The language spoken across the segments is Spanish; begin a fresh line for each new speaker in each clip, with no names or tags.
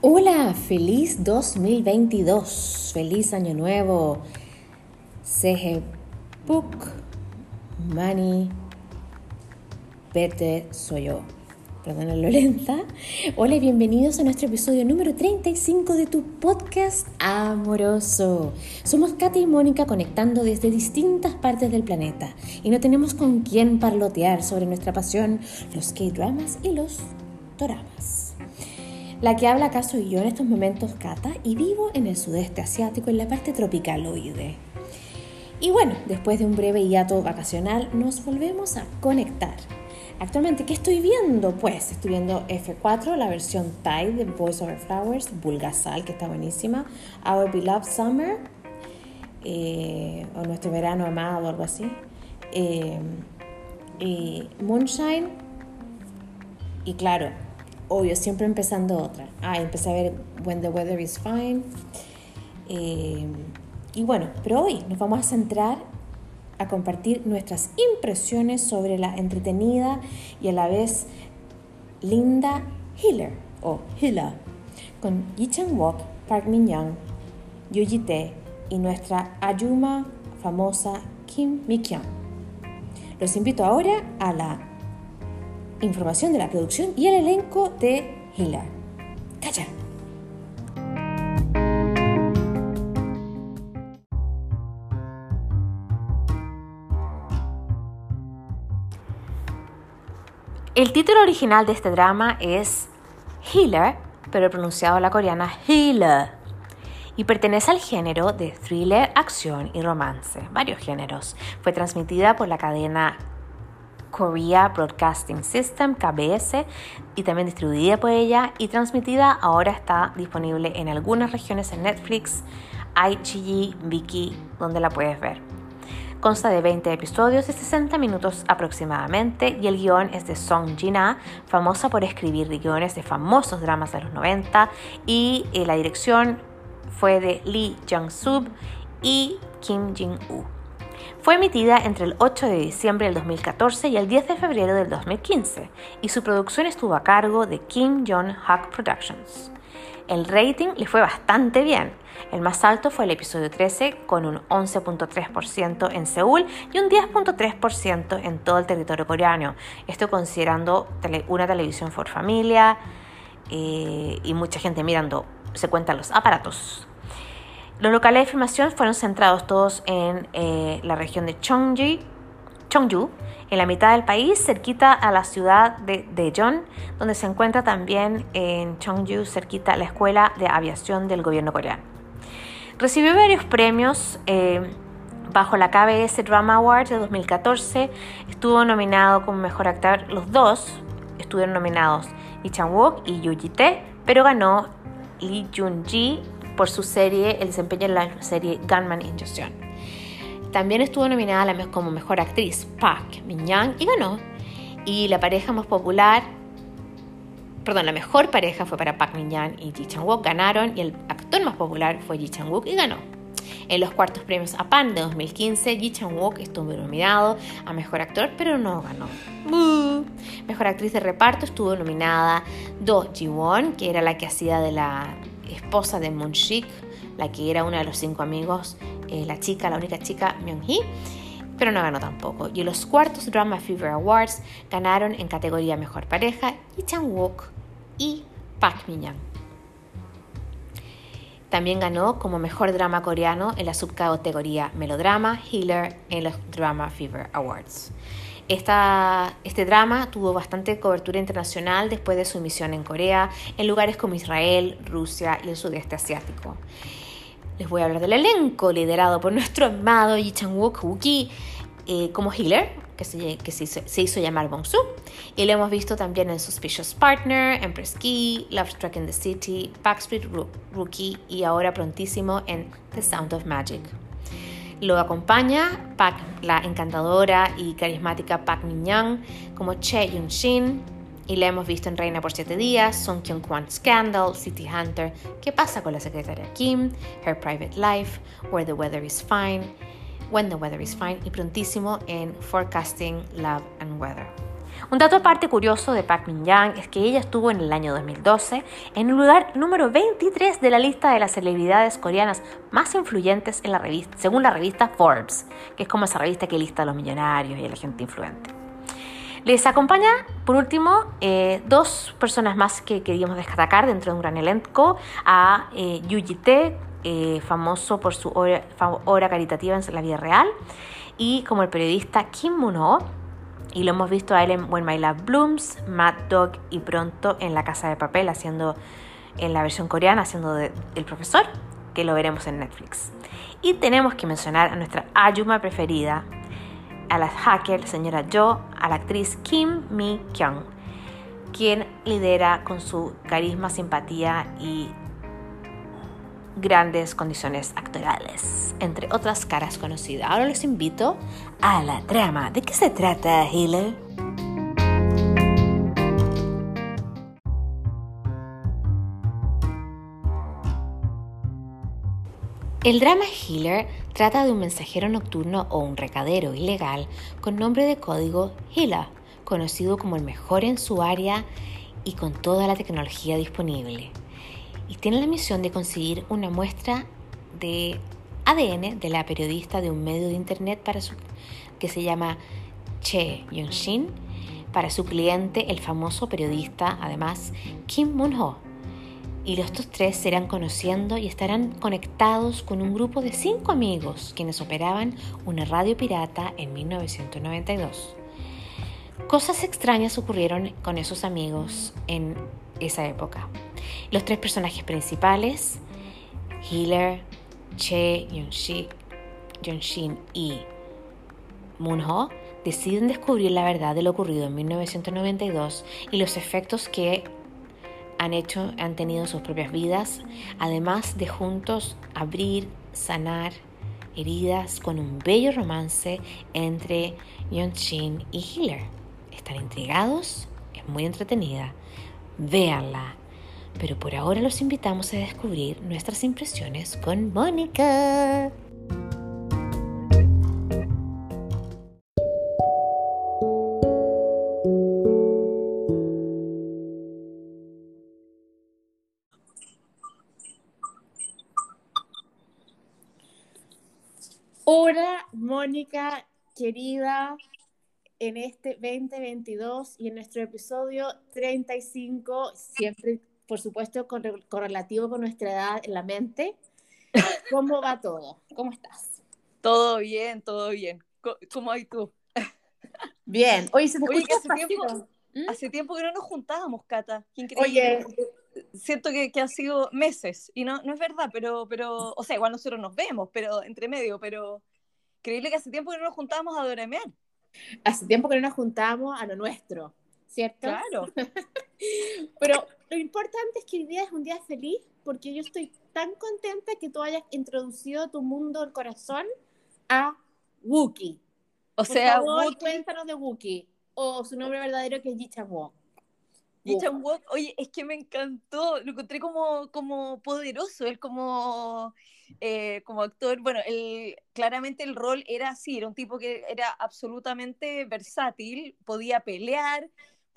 Hola, feliz 2022, feliz año nuevo. CG Book, Money, Pete, soy yo. Perdón lo lenta. Hola y bienvenidos a nuestro episodio número 35 de tu podcast amoroso. Somos Katy y Mónica conectando desde distintas partes del planeta y no tenemos con quién parlotear sobre nuestra pasión, los K-dramas y los doramas. La que habla acá soy yo en estos momentos, Kata, y vivo en el sudeste asiático, en la parte tropicaloide. Y bueno, después de un breve hiato vacacional, nos volvemos a conectar. Actualmente, ¿qué estoy viendo? Pues estoy viendo F4, la versión Thai de Voice Over Flowers, Bulgasal, que está buenísima, Our Beloved Summer, eh, o Nuestro Verano Amado, algo así, eh, Moonshine, y claro, obvio, siempre empezando otra. Ah, empecé a ver When the Weather is Fine. Eh, y bueno, pero hoy nos vamos a centrar a compartir nuestras impresiones sobre la entretenida y a la vez linda Healer o Hila con Yi Chang-wook, Park Min-young, Yoo Ji-tae y nuestra Ayuma famosa Kim Mi-kyung. Los invito ahora a la información de la producción y el elenco de Hilar. ¡Calla! El título original de este drama es Healer, pero pronunciado a la coreana Healer, y pertenece al género de thriller, acción y romance, varios géneros. Fue transmitida por la cadena Korea Broadcasting System, KBS, y también distribuida por ella y transmitida, ahora está disponible en algunas regiones en Netflix, IGG, Viki, donde la puedes ver. Consta de 20 episodios de 60 minutos aproximadamente y el guion es de Song Jin-ah, famosa por escribir guiones de famosos dramas de los 90 y eh, la dirección fue de Lee Jung-sub y Kim Jin-woo. Fue emitida entre el 8 de diciembre del 2014 y el 10 de febrero del 2015 y su producción estuvo a cargo de Kim Jong-hak Productions. El rating le fue bastante bien. El más alto fue el episodio 13 con un 11.3% en Seúl y un 10.3% en todo el territorio coreano. Esto considerando una televisión por familia eh, y mucha gente mirando, se cuentan los aparatos. Los locales de filmación fueron centrados todos en eh, la región de Chongji, Chongju, en la mitad del país, cerquita a la ciudad de Daejeon, donde se encuentra también en Chongju, cerquita la Escuela de Aviación del Gobierno coreano. Recibió varios premios eh, bajo la KBS Drama Awards de 2014. Estuvo nominado como mejor actor. Los dos estuvieron nominados, Lee Chang-wook y Yoo Ji-tae, pero ganó Lee Jun-ji por su serie, el desempeño en la serie Gunman Injection. También estuvo nominada como mejor actriz Park Min-young y ganó. Y la pareja más popular, perdón, la mejor pareja fue para Park Min-young y Ji Chang-wook, ganaron y el actor más popular fue Ji Chang-wook y ganó. En los cuartos premios APAN de 2015, Ji Chang-wook estuvo nominado a Mejor Actor, pero no ganó. Mejor Actriz de Reparto estuvo nominada Do Ji-won, que era la que hacía de la esposa de Moon Shik, la que era una de los cinco amigos, eh, la chica, la única chica, Myung-hee, pero no ganó tampoco. Y en los cuartos Drama Fever Awards ganaron en categoría Mejor Pareja Lee Chang-wook y Park Min-young. También ganó como Mejor Drama Coreano en la subcategoría Melodrama Healer en los Drama Fever Awards este drama tuvo bastante cobertura internacional después de su emisión en Corea, en lugares como Israel, Rusia y el sudeste asiático. Les voy a hablar del elenco liderado por nuestro amado Yi Chang-wook eh, como healer, que, se, que se, hizo llamar Bong Soo. Y lo hemos visto también en Suspicious Partner, en Key, Love Struck in the City, Backstreet Rookie y ahora prontísimo en The Sound of Magic. Lo acompaña la encantadora y carismática Park Min-young como Che Yun-shin, y la hemos visto en Reina por Siete Días, Song Kyung-kwan Scandal, City Hunter, ¿Qué pasa con la secretaria Kim? Her Private Life, Where the Weather is Fine, When the Weather is Fine y prontísimo en Forecasting Love and Weather. Un dato aparte curioso de Park Min Young es que ella estuvo en el año 2012 en el lugar número 23 de la lista de las celebridades coreanas más influyentes en la revista, según la revista Forbes, que es como esa revista que lista a los millonarios y a la gente influente. Les acompaña, por último, eh, dos personas más que queríamos destacar dentro de un gran elenco, a eh, Yu Tae, eh, famoso por su obra, caritativa en la vida real, y como el periodista Kim Moon-ho, y lo hemos visto a él en When My Love Blooms, Mad Dog y pronto en La Casa de Papel, haciendo en la versión coreana, haciendo de, el profesor, que lo veremos en Netflix. Y tenemos que mencionar a nuestra Ayuma preferida, a la hacker señora Jo, a la actriz Kim Mi Kyung, quien lidera con su carisma, simpatía y grandes condiciones actorales, entre otras caras conocidas. Ahora les invito a la trama. ¿De qué se trata, Healer? El drama Healer trata de un mensajero nocturno o un recadero ilegal con nombre de código Hila, conocido como el mejor en su área y con toda la tecnología disponible y tiene la misión de conseguir una muestra de ADN de la periodista de un medio de internet para su, que se llama Che Yong-shin para su cliente, el famoso periodista, además, Kim Moon-ho. Y los dos tres se irán conociendo y estarán conectados con un grupo de cinco amigos quienes operaban una radio pirata en 1992. Cosas extrañas ocurrieron con esos amigos en esa época. Los tres personajes principales, Healer, Che Yonshin y Moonho, deciden descubrir la verdad de lo ocurrido en 1992 y los efectos que han hecho, han tenido en sus propias vidas, además de juntos abrir, sanar heridas con un bello romance entre Yonshin y Healer. ¿Están intrigados? Es muy entretenida. Véanla. Pero por ahora los invitamos a descubrir nuestras impresiones con Mónica.
Hola, Mónica, querida en este 2022 y en nuestro episodio 35, siempre, por supuesto, correlativo con nuestra edad en la mente. ¿Cómo va todo? ¿Cómo estás?
Todo bien, todo bien. ¿Cómo hay tú?
Bien. Oye, se te
Oye, hace, tiempo, ¿Mm? hace tiempo que no nos juntábamos, Cata. Oye, siento que, que han sido meses y no, no es verdad, pero, pero, o sea, igual nosotros nos vemos, pero entre medio, pero creíble que hace tiempo que no nos juntábamos a doramear.
Hace tiempo que no nos juntábamos a lo nuestro, ¿cierto?
Claro.
Pero lo importante es que hoy día es un día feliz porque yo estoy tan contenta que tú hayas introducido tu mundo del corazón a Wookie. O sea, cuéntanos de Wookie o su nombre verdadero que es Ji Chang Wook.
oye, es que me encantó, lo encontré como, como poderoso, él como eh, como actor, bueno, el, claramente el rol era así, era un tipo que era absolutamente versátil, podía pelear,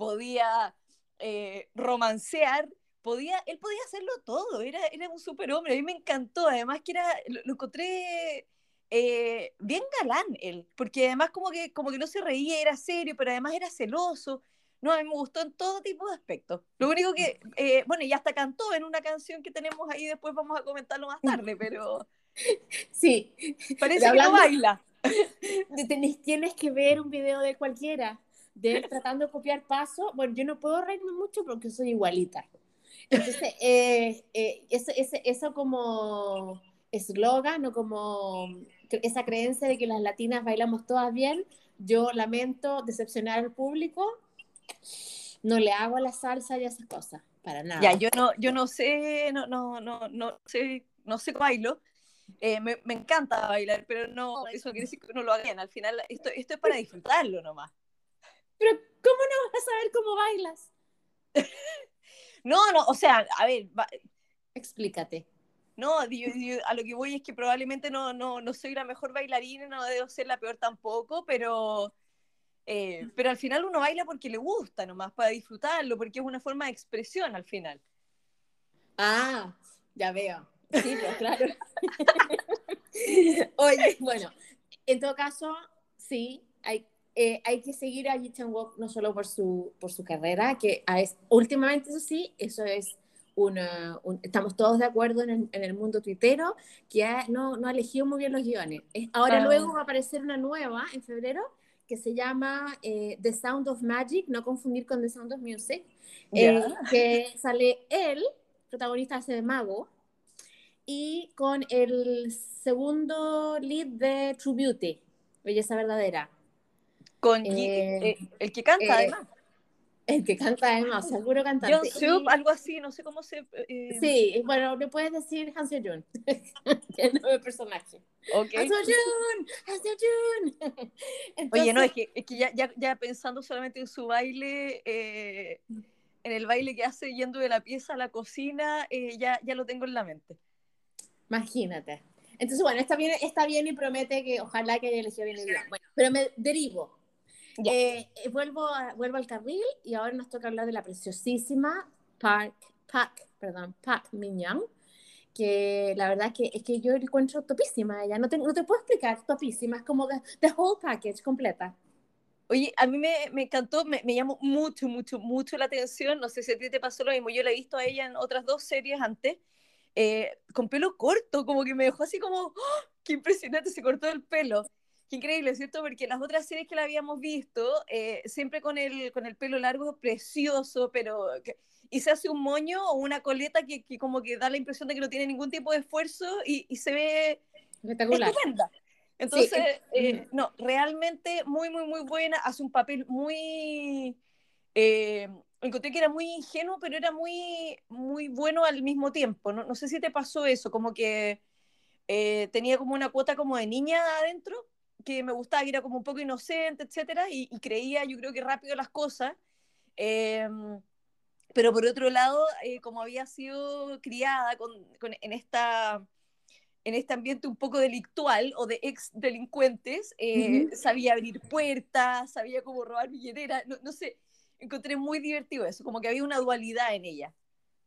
podía eh, romancear, podía, él podía hacerlo todo, era, era un superhombre, a mí me encantó, además que era, lo, encontré eh, bien galán él, porque además como que, como que no se reía, era serio, pero además era celoso, no, a mí me gustó en todo tipo de aspectos. Lo único que, eh, bueno, y hasta cantó en una canción que tenemos ahí, después vamos a comentarlo más tarde, pero...
Sí.
Parece que no baila.
Tienes que ver un video de cualquiera, de tratando de copiar paso. Bueno, yo no puedo reírme mucho porque soy igualita. Entonces, eh, eh, eso, eso como eslogan o como esa creencia de que las latinas bailamos todas bien, yo lamento decepcionar al público, no le hago la salsa y esas cosas, para nada.
Ya, yo no, yo no sé, no, no, no, no sé, no sé bailo. Eh, me, me, encanta bailar, pero no, eso quiere decir que no lo hagan. Al final, esto, esto es para disfrutarlo nomás.
Pero, ¿cómo no vas a saber cómo bailas?
no, no, o sea, a ver.
Explícate.
No, a lo que voy es que probablemente no, no, no soy la mejor bailarina, no debo ser la peor tampoco, pero Eh, pero al final uno baila porque le gusta nomás, para disfrutarlo, porque es una forma de expresión al final.
Ah, ya veo. Sí, pues claro. Oye, bueno, en todo caso, sí, hay, eh, hay que seguir a Ji Chang-wook no solo por su, por su carrera, que es, últimamente eso sí, eso es una, estamos todos de acuerdo en el, en el mundo tuitero, que no, no ha elegido muy bien los guiones. Ahora
Ah.
luego va a aparecer una nueva en febrero que se llama eh, The Sound of Magic, no confundir con The Sound of Music, eh,
Ya.
que sale él, protagonista hace de mago, y con el segundo lead de True Beauty, Belleza Verdadera,
Con
Eh,
eh, el que canta,
eh,
además.
el que canta además, seguro cantante.
John Sup,
Y-
algo así, no sé cómo se. eh,
Sí, bueno, le puedes decir Han Seo-jun, que es el nuevo personaje.
ok.
Han Seo-jun, Han Seo-jun.
Oye, no, es que, es que ya, ya, ya pensando solamente en su baile, eh, en el baile que hace yendo de la pieza a la cocina, eh, ya, ya lo tengo en la mente.
Imagínate. Entonces, bueno, está bien, está bien y promete que ojalá que haya elegido bien el guion. Bueno, pero me derivo. Eh, eh, vuelvo, a- vuelvo al carril y ahora nos toca hablar de la preciosísima Park, Park, perdón, Park Min-young, que la verdad que es que yo la encuentro topísima ella. No te, no te puedo explicar, topísima. Es como the, the whole package completa.
Oye, a mí me, me encantó, me, me llamó mucho, mucho, mucho la atención. No sé si a ti te pasó lo mismo. Yo la he visto a ella en otras dos series antes, eh, con pelo corto, como que me dejó así como, ¡oh! ¡qué impresionante! Se cortó el pelo. Qué increíble, ¿cierto? Porque las otras series que la habíamos visto, eh, siempre con el, con el pelo largo, precioso, pero... que- y se hace un moño o una coleta que, que como que da la impresión de que no tiene ningún tipo de esfuerzo y, y se ve
Espectacular.
estupenda. Entonces,
Sí,
eh, no, realmente muy, muy, muy buena. Hace un papel muy... eh, encontré que era muy ingenuo, pero era muy, muy bueno al mismo tiempo. No, no sé si te pasó eso, como que eh, tenía como una cuota como de niña adentro, que me gustaba, que era como un poco inocente, etcétera, y, y creía, yo creo que rápido las cosas. Eh, pero por otro lado, eh, como había sido criada con, con- en, esta, en este ambiente un poco delictual o de ex delincuentes, eh,
Ujú.
sabía abrir puertas, sabía cómo robar billetera, no, no sé, encontré muy divertido eso, como que había una dualidad en ella.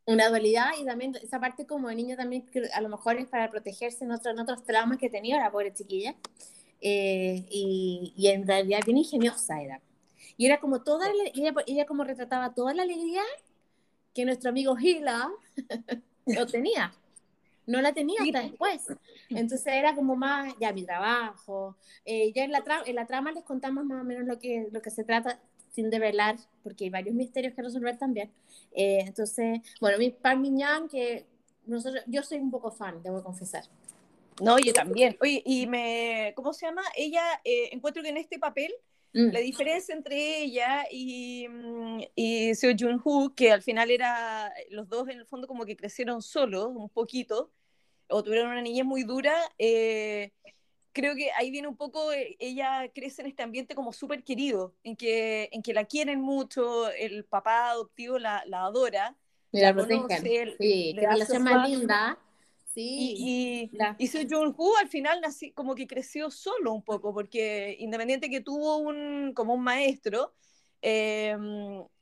una dualidad y también esa parte como de niño también que a lo mejor es para protegerse en, otro- en otros traumas que tenía la pobre chiquilla Eh, y, y en realidad bien ingeniosa era. Y era como toda la- ella, ella como retrataba toda la alegría que nuestro amigo Gila lo tenía. No la tenía hasta después. Entonces era como más ya mi trabajo. Eh, ya en la, tra- en la trama les contamos más o menos lo que, lo que se trata sin develar porque hay varios misterios que resolver también. Eh, entonces, bueno, mi Pan Miñán, que nosotros, yo soy un poco fan, debo confesar.
No, yo también. Oye, y me, ¿cómo se llama? Ella, eh, encuentro que en este papel
Mm.
la diferencia entre ella y, mm, y Seo Jun Woo, que al final era, los dos en el fondo como que crecieron solos un poquito, o tuvieron una niñez muy dura, eh, creo que ahí viene un poco, eh, ella crece en este ambiente como súper querido, en que, en que la quieren mucho, el papá adoptivo la, la adora, la
la protegen.
conoce,
Sí, qué relación más linda. Sí.
y, y,
la-
y Seo Joon-ho al final nací, como que creció solo un poco, porque independiente que tuvo un, como un maestro, eh,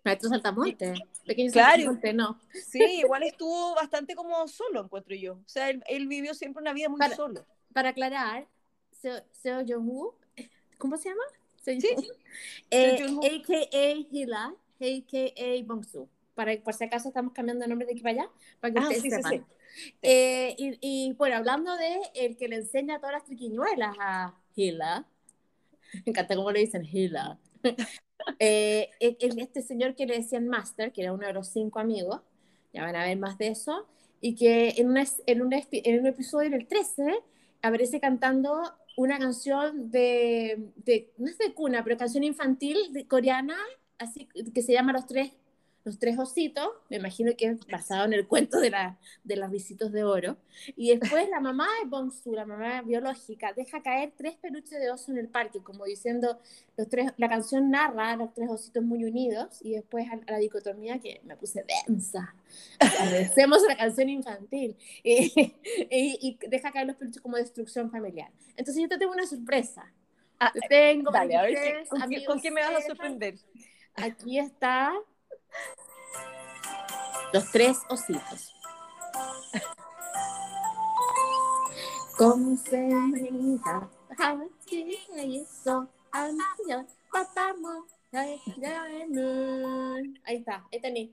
Maestro Saltamonte. Pequeño
Claro.
Saltamonte, no.
sí, igual estuvo bastante como solo, encuentro yo. O sea, él, él vivió siempre una vida muy
Para-
solo.
Para aclarar, Seo, Seo Jong-woo, ¿cómo se llama? Seo
Sí.
Eh,
Seo.
AKA Hila, AKA Bongsu. Para, por si acaso estamos cambiando de nombre de aquí para allá, para que
Ah,
ustedes
sí, sí,
sepan.
sí.
Eh, y, y, bueno, hablando de el que le enseña todas las triquiñuelas a Hila, me encanta cómo le dicen Hila, eh, el- este señor que le decían Master, que era uno de los cinco amigos, ya van a ver más de eso, y que en, una en, un, espi- en un episodio en el 13 aparece cantando una canción de, de, no es de cuna, pero canción infantil de, coreana, así que se llama Los Tres los tres ositos, me imagino que es basado en el cuento de, la, de los visitos de oro. Y después la mamá de Bongsu, la mamá biológica, deja caer tres peluches de oso en el parque, como diciendo, los tres, la canción narra a los tres ositos muy unidos, y después a, a la dicotomía que me puse densa. Agradecemos la canción infantil. Y, y- y deja caer los peluches como destrucción familiar. Entonces yo te tengo una sorpresa.
Ah,
Te tengo
Dale, a ver con,
amigos
con qué me vas a sorprender.
Aquí está. Los tres ositos. Con y eso, Ahí está, ahí tenés.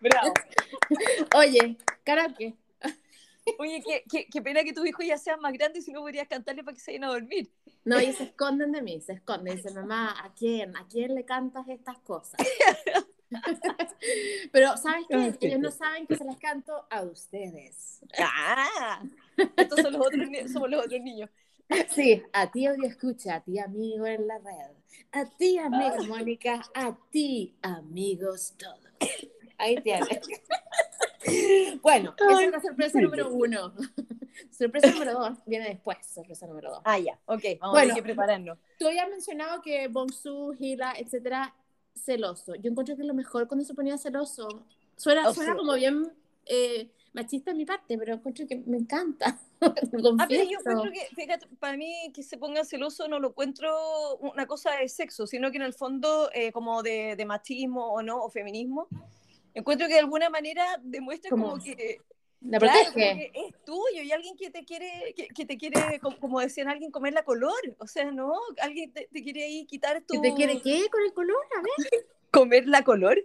Bravo.
Oye, karaoke.
Oye, qué, qué, qué pena que tus hijos ya sean más grandes y no podrías cantarle para que se vayan a dormir.
No, y se esconden de mí, se esconden. Dice, mamá, ¿a quién? ¿A quién le cantas estas cosas? Pero, ¿sabes qué? Ellos no saben que se las canto a ustedes.
Ah, estos son los otros, somos los otros niños.
Sí, a ti audio escucha, a ti amigo en la red, a ti amiga Mónica, a ti amigos todos. Ahí tienes. Bueno, esa es la sorpresa número uno. Sorpresa número dos viene después, sorpresa número dos.
Ah, ya, ok, vamos
Bueno.
a que prepararnos.
Tú habías mencionado que Bonsu, Gila, etcétera, celoso. Yo encuentro que lo mejor cuando se ponía celoso suena,
O
suena como bien eh, machista en mi parte, pero encuentro que me encanta.
Ah, pero yo encuentro que, fíjate, para mí que se ponga celoso no lo encuentro una cosa de sexo, sino que en el fondo eh, como de, de machismo o no, o feminismo, encuentro que de alguna manera demuestra
Como
como que,
La
claro, que es tuyo y alguien que te quiere, que, que te quiere, como, como decían, alguien comer la color, o sea, no, alguien te, te quiere ahí quitar tu...
¿Que te quiere qué con el color? A ver,
¿Comer la color?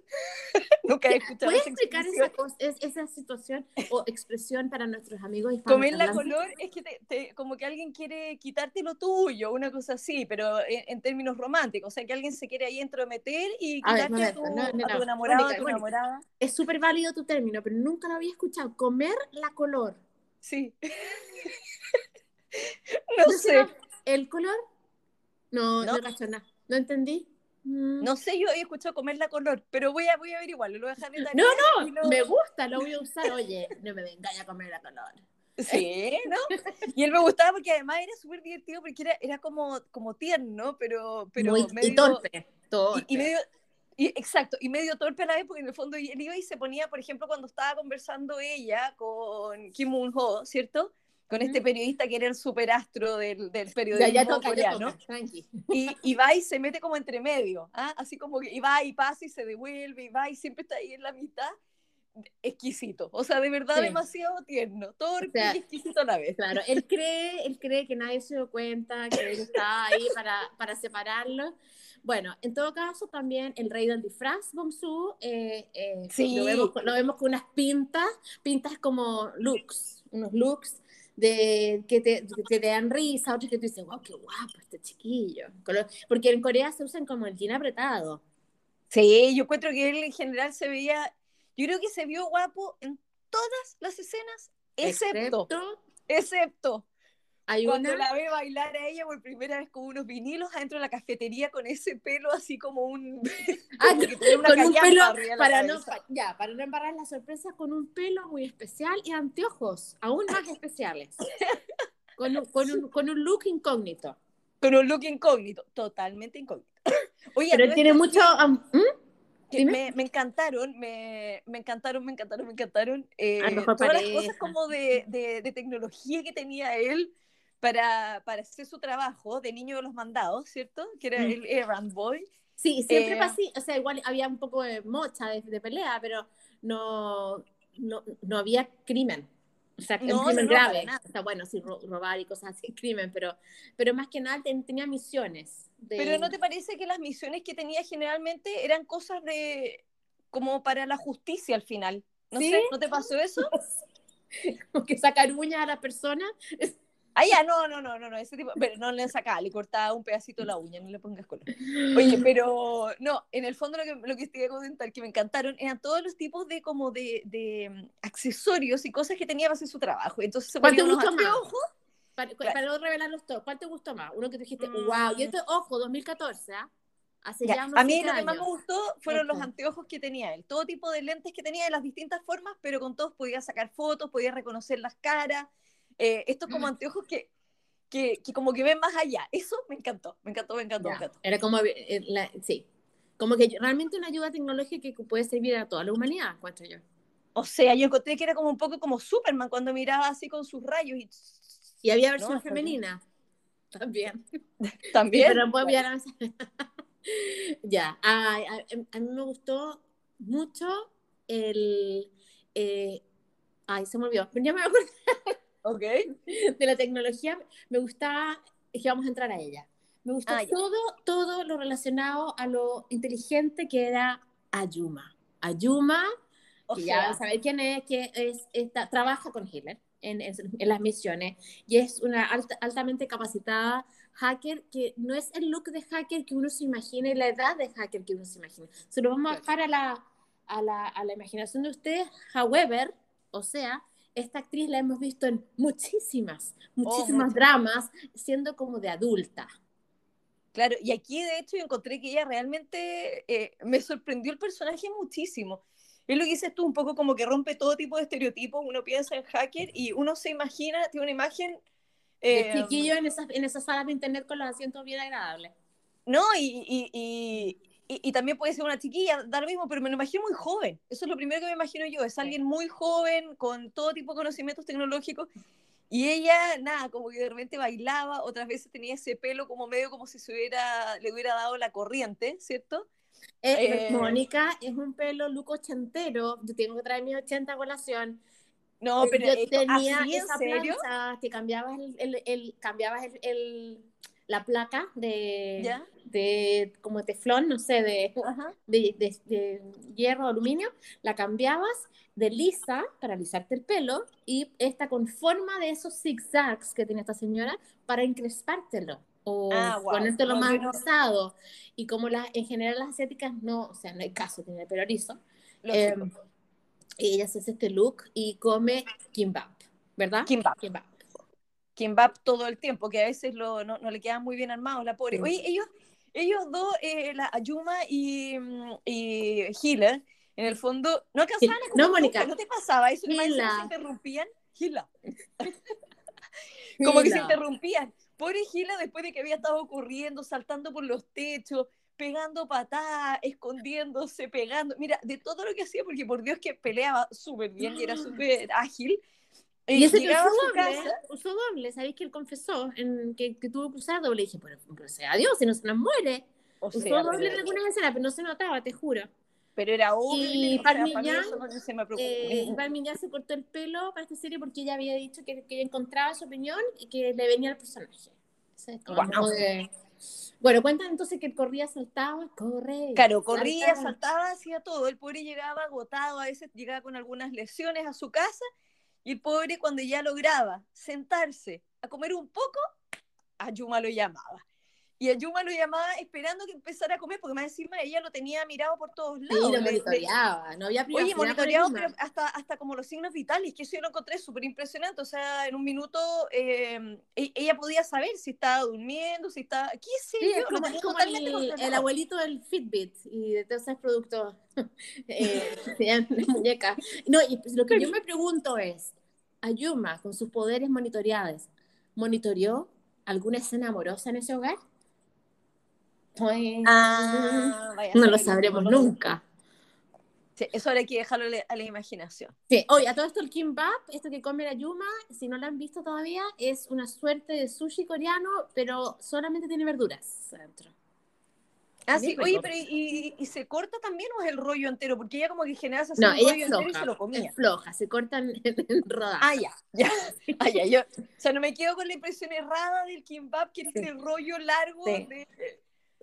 Nunca he escuchado
¿puedes
esa
explicar esa, esa situación o expresión para nuestros amigos hispanos?
Comer la color es que te, te- como que alguien quiere quitarte lo tuyo, una cosa así, pero en, en términos románticos, o sea, que alguien se quiere ahí entrometer y
ver,
quitarte a, tu,
no, no,
a tu
no.
enamorado,
Mónica,
a tu
Mónica.
enamorada.
Es súper válido tu término, pero nunca lo había escuchado. Comer la color.
Sí. no sé,
¿El color? No,
No.
no. ¿No entendí? Mm.
no sé, yo he escuchado comer la color, pero voy a, voy a averiguarlo, lo voy a dejar de
No, no,
lo-
me gusta, lo voy a usar. Oye, no me vengáis a comer la color.
Sí, ¿no? Y él me gustaba porque además era súper divertido porque era, era como, como tierno, pero, pero
Muy,
medio...
y torpe. torpe.
Y, y medio, y- exacto, y medio torpe a la vez, porque en el fondo él iba y se ponía, por ejemplo, cuando estaba conversando ella con Kim Moon-ho, ¿cierto? Con este periodista que era el superastro del, del
ya,
periodismo
ya toca, ya
coreano.
toca, tranqui.
Y, y va y se mete como entre medio, ¿ah? así como que y va y pasa y se devuelve, y va y siempre está ahí en la mitad. Exquisito, o sea, de verdad
Sí.
demasiado tierno, torpe
O sea,
y exquisito a la vez.
Claro, él cree, él cree que nadie se dio cuenta, que él estaba ahí para, para separarlo. Bueno, en todo caso, también el rey del disfraz, Bongsu, eh, eh,
Sí.
lo, vemos, lo vemos con unas pintas, pintas como looks, unos looks de, que, te, que te dan risa, otros que tú dices, wow, qué guapo este chiquillo. Porque en Corea se usan como el jean apretado.
Sí, yo encuentro que él en general se veía, yo creo que se vio guapo en todas las escenas, excepto, excepto
hay
cuando
una,
la ve bailar a ella por primera vez con unos vinilos adentro de la cafetería con ese pelo así como un...
Ah,
como que tiene una
con un pelo para no, pa- ya, para no embarrar la sorpresa con un pelo muy especial y anteojos aún más especiales. Con un, con un, con un look incógnito.
Con un look incógnito, totalmente incógnito. Oye,
Pero él tiene mucho... ¿Mm?
que
dime.
me, me encantaron, me, me encantaron, me encantaron, me encantaron. eh, todas las cosas como de, de, de tecnología que tenía él para, para hacer su trabajo de niño de los mandados, ¿cierto? Que era
Mm.
el errand boy.
Sí, siempre
Eh,
o sea, igual había un poco de mocha, de, de pelea, pero no, no, no había crimen. O sea,
No,
un crimen
no,
grave. O sea, bueno, sí, ro- robar y cosas así, crimen, pero, pero más que nada ten- tenía misiones. de-
Pero ¿no te parece que las misiones que tenía generalmente eran cosas de como para la justicia al final? No
¿Sí?
sé, ¿no te pasó eso?
como que sacar uñas a la persona.
Ah, ya, no, no, no, no, no, ese tipo, pero no le sacaba, le cortaba un pedacito de la uña, no le pongas color. Oye, pero no, en el fondo lo que, lo que te iba a comentar que me encantaron eran todos los tipos de como de, de mm, accesorios y cosas que tenía para hacer su trabajo. Entonces se
¿Cuál te
ponía unos
gustó más?
anteojos.
Para,
Claro.
para no revelarlos todos, ¿cuál te gustó más? Uno que tú dijiste,
Mm.
wow, y esto, ojo, 2014, ¿ah? Hace
Ya,
ya unos
A mí lo que más me gustó fueron los
Ok.
anteojos que tenía él. Todo tipo de lentes que tenía de las distintas formas, pero con todos podía sacar fotos, podía reconocer las caras. Eh, estos como anteojos que, que, que como que ven más allá. Eso me encantó, me encantó, me encantó,
Ya,
me encantó.
Era como, eh, la- sí, como que realmente una ayuda tecnológica que puede servir a toda la humanidad, encuentro yo.
O sea, yo encontré que era como un poco como Superman cuando miraba así con sus rayos y...
Y había
No,
versión
está
femenina. También.
También.
Pero puedo a Ya. Ay, a, a mí me gustó mucho el. eh, ay, se me olvidó. Ya me acuerdo
Ok.
de la tecnología. Me gustaba. Es que vamos a entrar a ella. Me gustó
Ah, ya.
todo, todo lo relacionado a lo inteligente que era Ayuma. Ayuma,
O
que
sea,
ya saber quién es, que es, está- trabaja con Hitler en, en- en las misiones y es una alta- altamente capacitada hacker que no es el look de hacker que uno se imagina y la edad de hacker que uno se imagina. Se lo vamos a dejar a la, a la, a la imaginación de ustedes. However, o sea, esta actriz la hemos visto en muchísimas, muchísimos
muchas.
dramas siendo como de adulta.
Claro, y aquí de hecho yo encontré que ella realmente eh, me sorprendió el personaje muchísimo. Es lo que dices tú, un poco como que rompe todo tipo de estereotipos. Uno piensa en hacker y uno se imagina, tiene una imagen. Eh,
chiquillo en esas, en esas salas de internet con los asientos bien agradables.
No, y, y, y, y- y también puede ser una chiquilla, da lo mismo, pero me lo imagino muy joven. Eso es lo primero que me imagino yo. Es alguien muy joven, con todo tipo de conocimientos tecnológicos. Y ella, nada, como que de repente bailaba, otras veces tenía ese pelo como medio como si se hubiera, le hubiera dado la corriente, ¿cierto?
Eh,
Eh,
Mónica es un pelo look ochentero. Yo tengo que traer mis 80 a colación.
No, pero
yo
esto-
tenía
¿así en
esa
serio?
plancha que cambiabas el, el, el- cambiabas el, el- la placa de,
¿Ya?
de como teflón, no sé, de, de, de- de hierro aluminio, la cambiabas de lisa para alisarte el pelo y esta con forma de esos zigzags que tiene esta señora para encrespártelo o
Ah, guau.
ponértelo más rizado. Y como las, en general las asiáticas no, o sea, no hay caso, tiene el pelo rizo.
Lógico.
Em, y ella se hace este look y come kimbap, ¿verdad?
Kimbap.
Kimbap.
Kimbap todo el tiempo, que a veces lo, no, no le quedan muy bien armados, la pobre. Oye, ellos, ellos dos, eh, la Ayuma y, mm, y Hila, en el fondo, no alcanzaban a
No, Mónica.
¿no te pasaba eso? Que se interrumpían. Gila. Como que se interrumpían. Pobre Gila, después de que había estado corriendo, saltando por los techos, pegando patadas, escondiéndose, pegando. Mira, de todo lo que hacía, porque por Dios que peleaba súper bien y era súper ágil.
Y
eh,
ese
llegaba a su
doble,
casa.
usó doble, ¿sabéis que él confesó en que, que tuvo que usar doble? Y dije, pero, pero sea Dios, si no se nos muere.
O
Usó
sea,
doble en algunas escenas, pero no se notaba, te juro.
Pero era obvio.
Y
no se.
Eh, y se cortó el pelo para esta serie porque ella había dicho que, que ella encontraba su opinión y que le venía al personaje. De- Bueno, cuentan entonces que él corría, saltaba, corre.
Claro, corría,
saltaba.
saltaba, hacía todo. El pobre llegaba agotado, a veces llegaba con algunas lesiones a su casa. Y el pobre, cuando ya lograba sentarse a comer un poco, Ayuma lo llamaba. Y Ayuma lo llamaba esperando que empezara a comer, porque más encima ella lo tenía mirado por todos
Sí,
lados.
lo
Le- le-
monitoreaba, no había
Oye, monitoreado, pero hasta, hasta como los signos vitales, que eso yo lo encontré súper impresionante. O sea, en un minuto eh, e- ella podía saber si estaba durmiendo, si estaba. ¿Qué sé
Sí,
yo?
es
lo
como, es el, abuelito del Fitbit y de todos esos productos eh, de muñeca. No, y pues lo que yo me pregunto es, Ayuma, con sus poderes monitoreados, ¿monitoreó alguna escena amorosa en ese hogar?
Ah, vaya
no lo sabremos nunca.
Sí, eso ahora hay que dejarlo a la imaginación.
Sí, oye, a todo esto el kimbap, esto que come la Yuma, si no lo han visto todavía, es una suerte de sushi coreano, pero solamente tiene verduras adentro.
Ah, sí, oye, pero ¿y, y- y se corta también o es el rollo entero? Porque ella como que general se
No,
rollo
es
entero y se lo comía.
es floja, se cortan en, en rodajas.
Ah, ya, ya. Ah, ya, yo, o sea, no me quedo con la impresión errada del kimbap, que es
Sí.
este rollo largo
Sí.
de...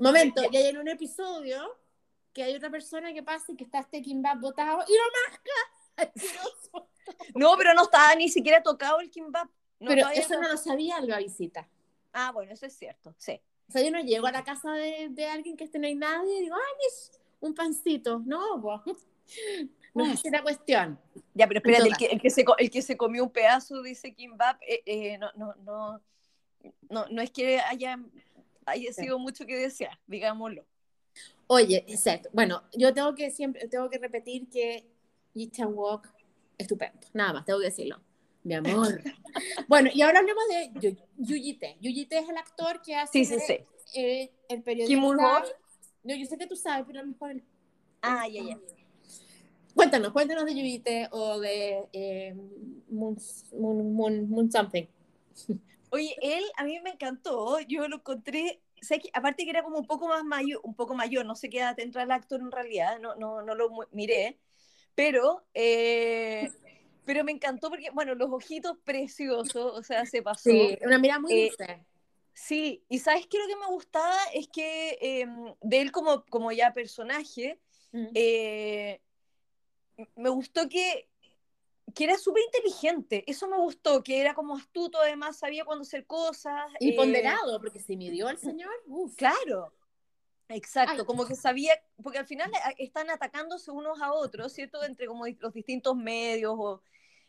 Momento, y hay en un episodio que hay otra persona que pasa y que está este kimbap botado y lo masca.
No, pero no estaba ni siquiera tocado el kimbap. No,
Pero eso no lo sabía la visita.
Ah, bueno, eso es cierto, sí.
O sea, yo no llego a la casa de, de alguien que este no hay nadie y digo, ay, mis, un pancito. No, no es la cuestión.
Ya, pero espérate, el que, el, que se, el que se comió un pedazo ese kimbap, eh, eh, no, no, no, no, no es que haya, haya sido mucho que desear, digámoslo.
Oye, exacto. Bueno, yo tengo que siempre, tengo que repetir que Yi Chan Wook, estupendo. Nada más, tengo que decirlo. Mi amor. bueno, y ahora hablemos de Yu- Yuji Tae. Yuji Tae es el actor que hace
Sí, sí, sí.
eh, el periodista.
Kim.
No, yo sé que tú sabes, pero a lo mejor... el-
Ah, ya, ya.
Cuéntanos, cuéntanos de Yuji Tae o de eh, Moon, Moon, Moon, Moon Something.
Oye, él a mí me encantó, yo lo encontré, que, aparte que era como un poco más mayor, un poco mayor, no sé qué edad tendrá el actor en realidad, no, no, no lo miré, pero, eh, pero me encantó porque, bueno, los ojitos preciosos, o sea, se pasó.
Sí, una mirada muy
Eh,
dulce.
Sí, y ¿sabes qué? Lo que me gustaba es que eh, de él como, como ya personaje, eh, me gustó que, que era súper inteligente, eso me gustó, que era como astuto, además sabía cuándo hacer cosas.
Y
eh,
ponderado, porque se midió el señor. Uf.
Claro, exacto,
Ay.
como que sabía, porque al final a- están atacándose unos a otros, ¿cierto? Entre como los distintos medios. O,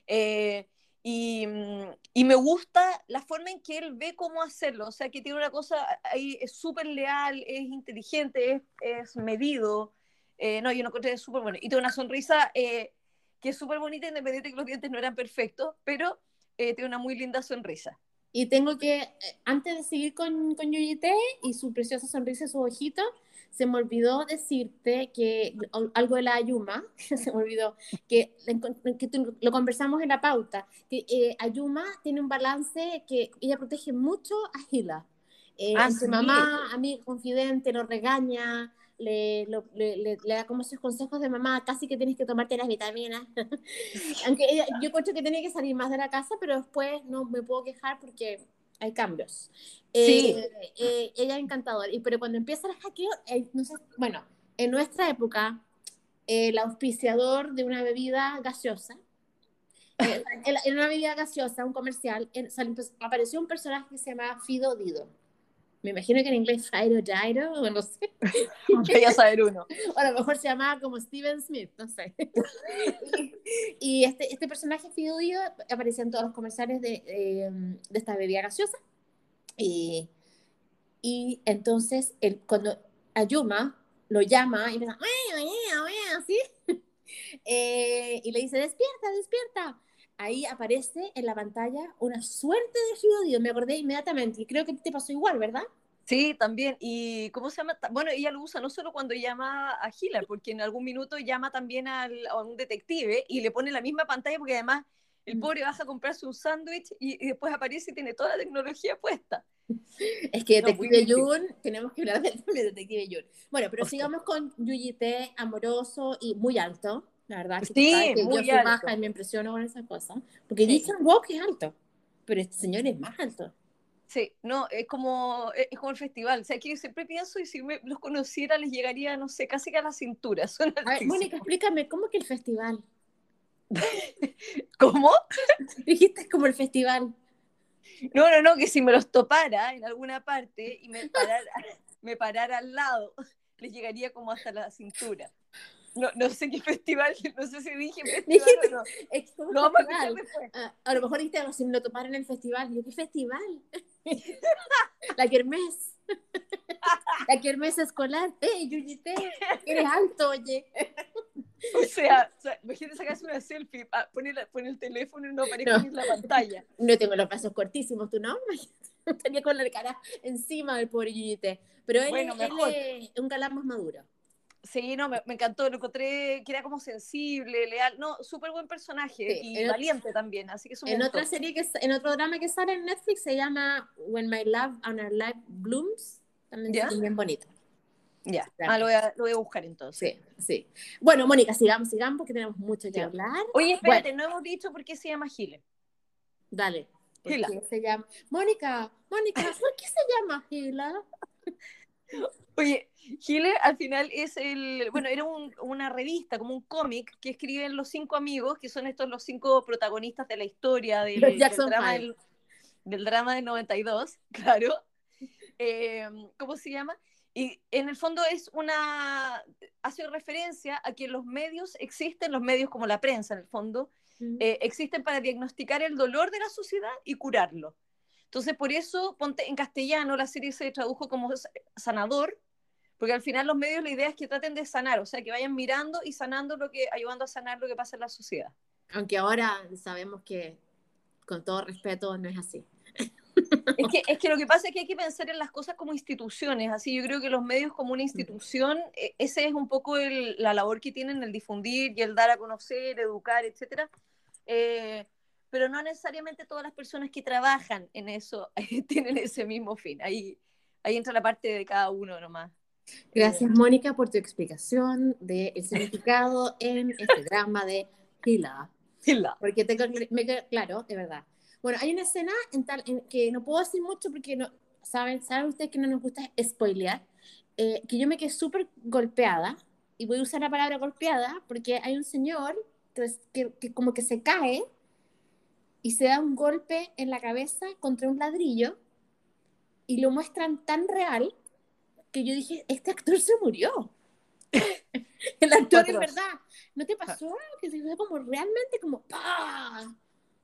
eh, y, mm, y me gusta la forma en que él ve cómo hacerlo, o sea, que tiene una cosa ahí, es súper leal, es inteligente, es, es medido. Eh, no, yo no encontré súper bueno. Y tiene una sonrisa eh, que es súper bonita, independiente de que los dientes no eran perfectos, pero eh, tiene una muy linda sonrisa.
Y tengo que, eh, antes de seguir con, con Yuyite y su preciosa sonrisa y su ojito, se me olvidó decirte que al- algo de la Ayuma, se me olvidó, que, que lo conversamos en la pauta, que eh, Ayuma tiene un balance que ella protege mucho a Hila. Eh,
Ah,
entre
sí.
mamá, amigo, confidente, lo regaña, le, lo- le, le- le da como esos consejos de mamá, casi que tienes que tomarte las vitaminas. Aunque ella, yo encuentro que tenía que salir más de la casa, pero después no me puedo quejar porque hay cambios.
Sí.
Eh, eh, ella es encantadora, y, pero cuando empieza el hackeo, eh, no sé, bueno, en nuestra época, el auspiciador de una bebida gaseosa, eh, en, en una bebida gaseosa, un comercial, en- pues, apareció un personaje que se llama Fido Dido. Me imagino que en inglés Fido Dido, o no sé.
Voy saber uno.
O a lo mejor se llamaba como Steven Smith, no sé. y este, este personaje Fidudio aparecía en todos los comerciales de, eh, de esta bebida gaseosa. Y, y entonces, el, cuando Ayuma lo llama y empieza, así, eh, y le dice, despierta, despierta. Ahí aparece en la pantalla una suerte de Fidudio, me acordé inmediatamente, y creo que te pasó igual, ¿verdad?
Sí, también. ¿Y cómo se llama? Bueno, ella lo usa no solo cuando llama a Hiller, porque en algún minuto llama también al- a un detective y le pone la misma pantalla porque además el
Mm.
pobre baja a comprarse un sándwich y, y después aparece y tiene toda la tecnología puesta.
Es que
No,
Detective
bien.
Jun, tenemos que hablar de de Detective Jun. Bueno, pero sigamos con Yuji T, amoroso y muy alto, la verdad. Que
Sí,
que
muy
yo soy baja y me impresiono con esa cosa. Porque
Sí.
Jason Walk es alto, pero este señor es más alto.
Sí, no, es como, es como el festival. O sea, que yo siempre pienso y si me, los conociera les llegaría, no sé, casi que a la cintura. Son
A ver. Mónica, explícame, ¿cómo que el festival?
¿Cómo?
Dijiste como el festival.
No, no, no, que si me los topara en alguna parte y me parara, me parara al lado, les llegaría como hasta la cintura. No, no sé qué festival, no sé si dije festival o no.
Es festival.
después.
Ah, a lo mejor dijiste algo, si me lo toparon en el festival. Yo, ¿qué festival? la Kermés. la Kermés escolar. ¡Ey, Yuji T! Eres alto, oye.
O sea, o sea, imagínate sacarse una selfie, ah, poner, poner el teléfono y no aparece
No.
en la pantalla.
No tengo los brazos cortísimos, tú no. Estaría con la cara encima del pobre Yuyite. Pero él,
Bueno,
él es un galán más maduro.
Sí, no, me, me encantó, lo encontré que era como sensible, leal, no, súper buen personaje
Sí,
y valiente también, así que eso me
En otra serie que en otro drama que sale en Netflix se llama When My Love and Our Life Blooms. También
¿Ya?
es bien bonito.
Ya, ah, lo, voy a, lo voy a buscar entonces.
Sí, sí. Bueno, Mónica, sigamos, sigamos porque tenemos mucho que hablar.
Oye, espérate, no hemos dicho por qué se llama Gile.
Dale. ¿Por
Gila.
se llama? Mónica, Mónica, ¿por qué se llama Gila?
Oye, Gile al final es el, bueno, era un- una revista, como un cómic que escriben los cinco amigos, que son estos los cinco protagonistas de la historia del, del drama, del, del drama del 92, claro. Eh, ¿Cómo se llama? Y en el fondo es una, hace referencia a que los medios existen, los medios como la prensa en el fondo, eh, existen para diagnosticar el dolor de la sociedad y curarlo. Entonces, por eso, ponte en castellano, la serie se tradujo como sanador, porque al final los medios la idea es que traten de sanar, o sea, que vayan mirando y sanando lo que, ayudando a sanar lo que pasa en la sociedad.
Aunque ahora sabemos que, con todo respeto, no es así.
Es que, es que lo que pasa es que hay que pensar en las cosas como instituciones, así yo creo que los medios como una institución, eh, ese es un poco el- la labor que tienen, el difundir y el dar a conocer, educar, etcétera. Eh, pero no necesariamente todas las personas que trabajan en eso tienen ese mismo fin. Ahí, ahí entra la parte de cada uno nomás.
Gracias, Mónica, por tu explicación del significado en este drama de Hila.
Hila.
Porque tengo, me queda claro, de verdad. Bueno, hay una escena en tal, en que no puedo decir mucho porque no, saben, saben ustedes que no nos gusta spoilear, eh, que yo me quedé súper golpeada, y voy a usar la palabra golpeada porque hay un señor que, que como que se cae y se da un golpe en la cabeza contra un ladrillo y lo muestran tan real que yo dije, este actor se murió. el actor es verdad. ¿No te pasó? Que se ve como realmente como ¡pah!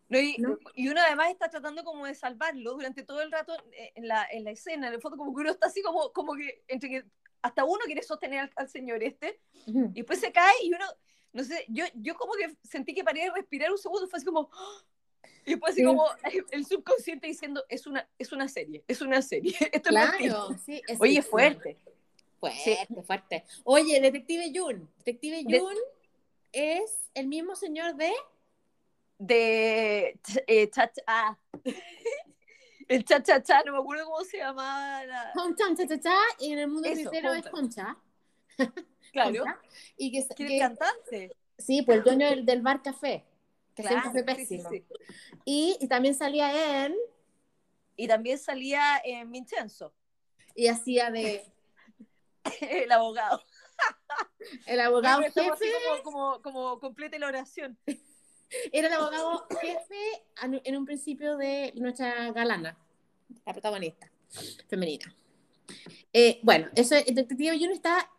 y, y, uno además está tratando como de salvarlo durante todo el rato en la, en la escena, en el fondo como que uno está así como, como que entre que hasta uno quiere sostener al, señor este, y después se cae y uno, no sé, yo, yo como que sentí que paré de respirar un segundo, fue así como, y después así como el subconsciente diciendo, es una, es una serie, es una serie. Esto
claro, sí.
Es Oye, fuerte.
Fuerte, fuerte. Oye, Detective Jun. Detective Jun es el mismo señor de...
De... Eh, ah. el cha cha cha, no me acuerdo cómo se llamaba. La...
Hometown cha cha cha, y en el mundo entero es Concha.
Claro. Y que, que, cantante.
Sí, pues el dueño del, del bar café que claro, siempre pésimo. Y, y, también salía en...
Y también salía en Vincenzo.
Y hacía de...
el abogado.
el abogado jefe.
Como, como, como complete la oración.
Era el abogado jefe en un principio de nuestra galana, la protagonista femenina. Eh, bueno, eso, el detective Juno está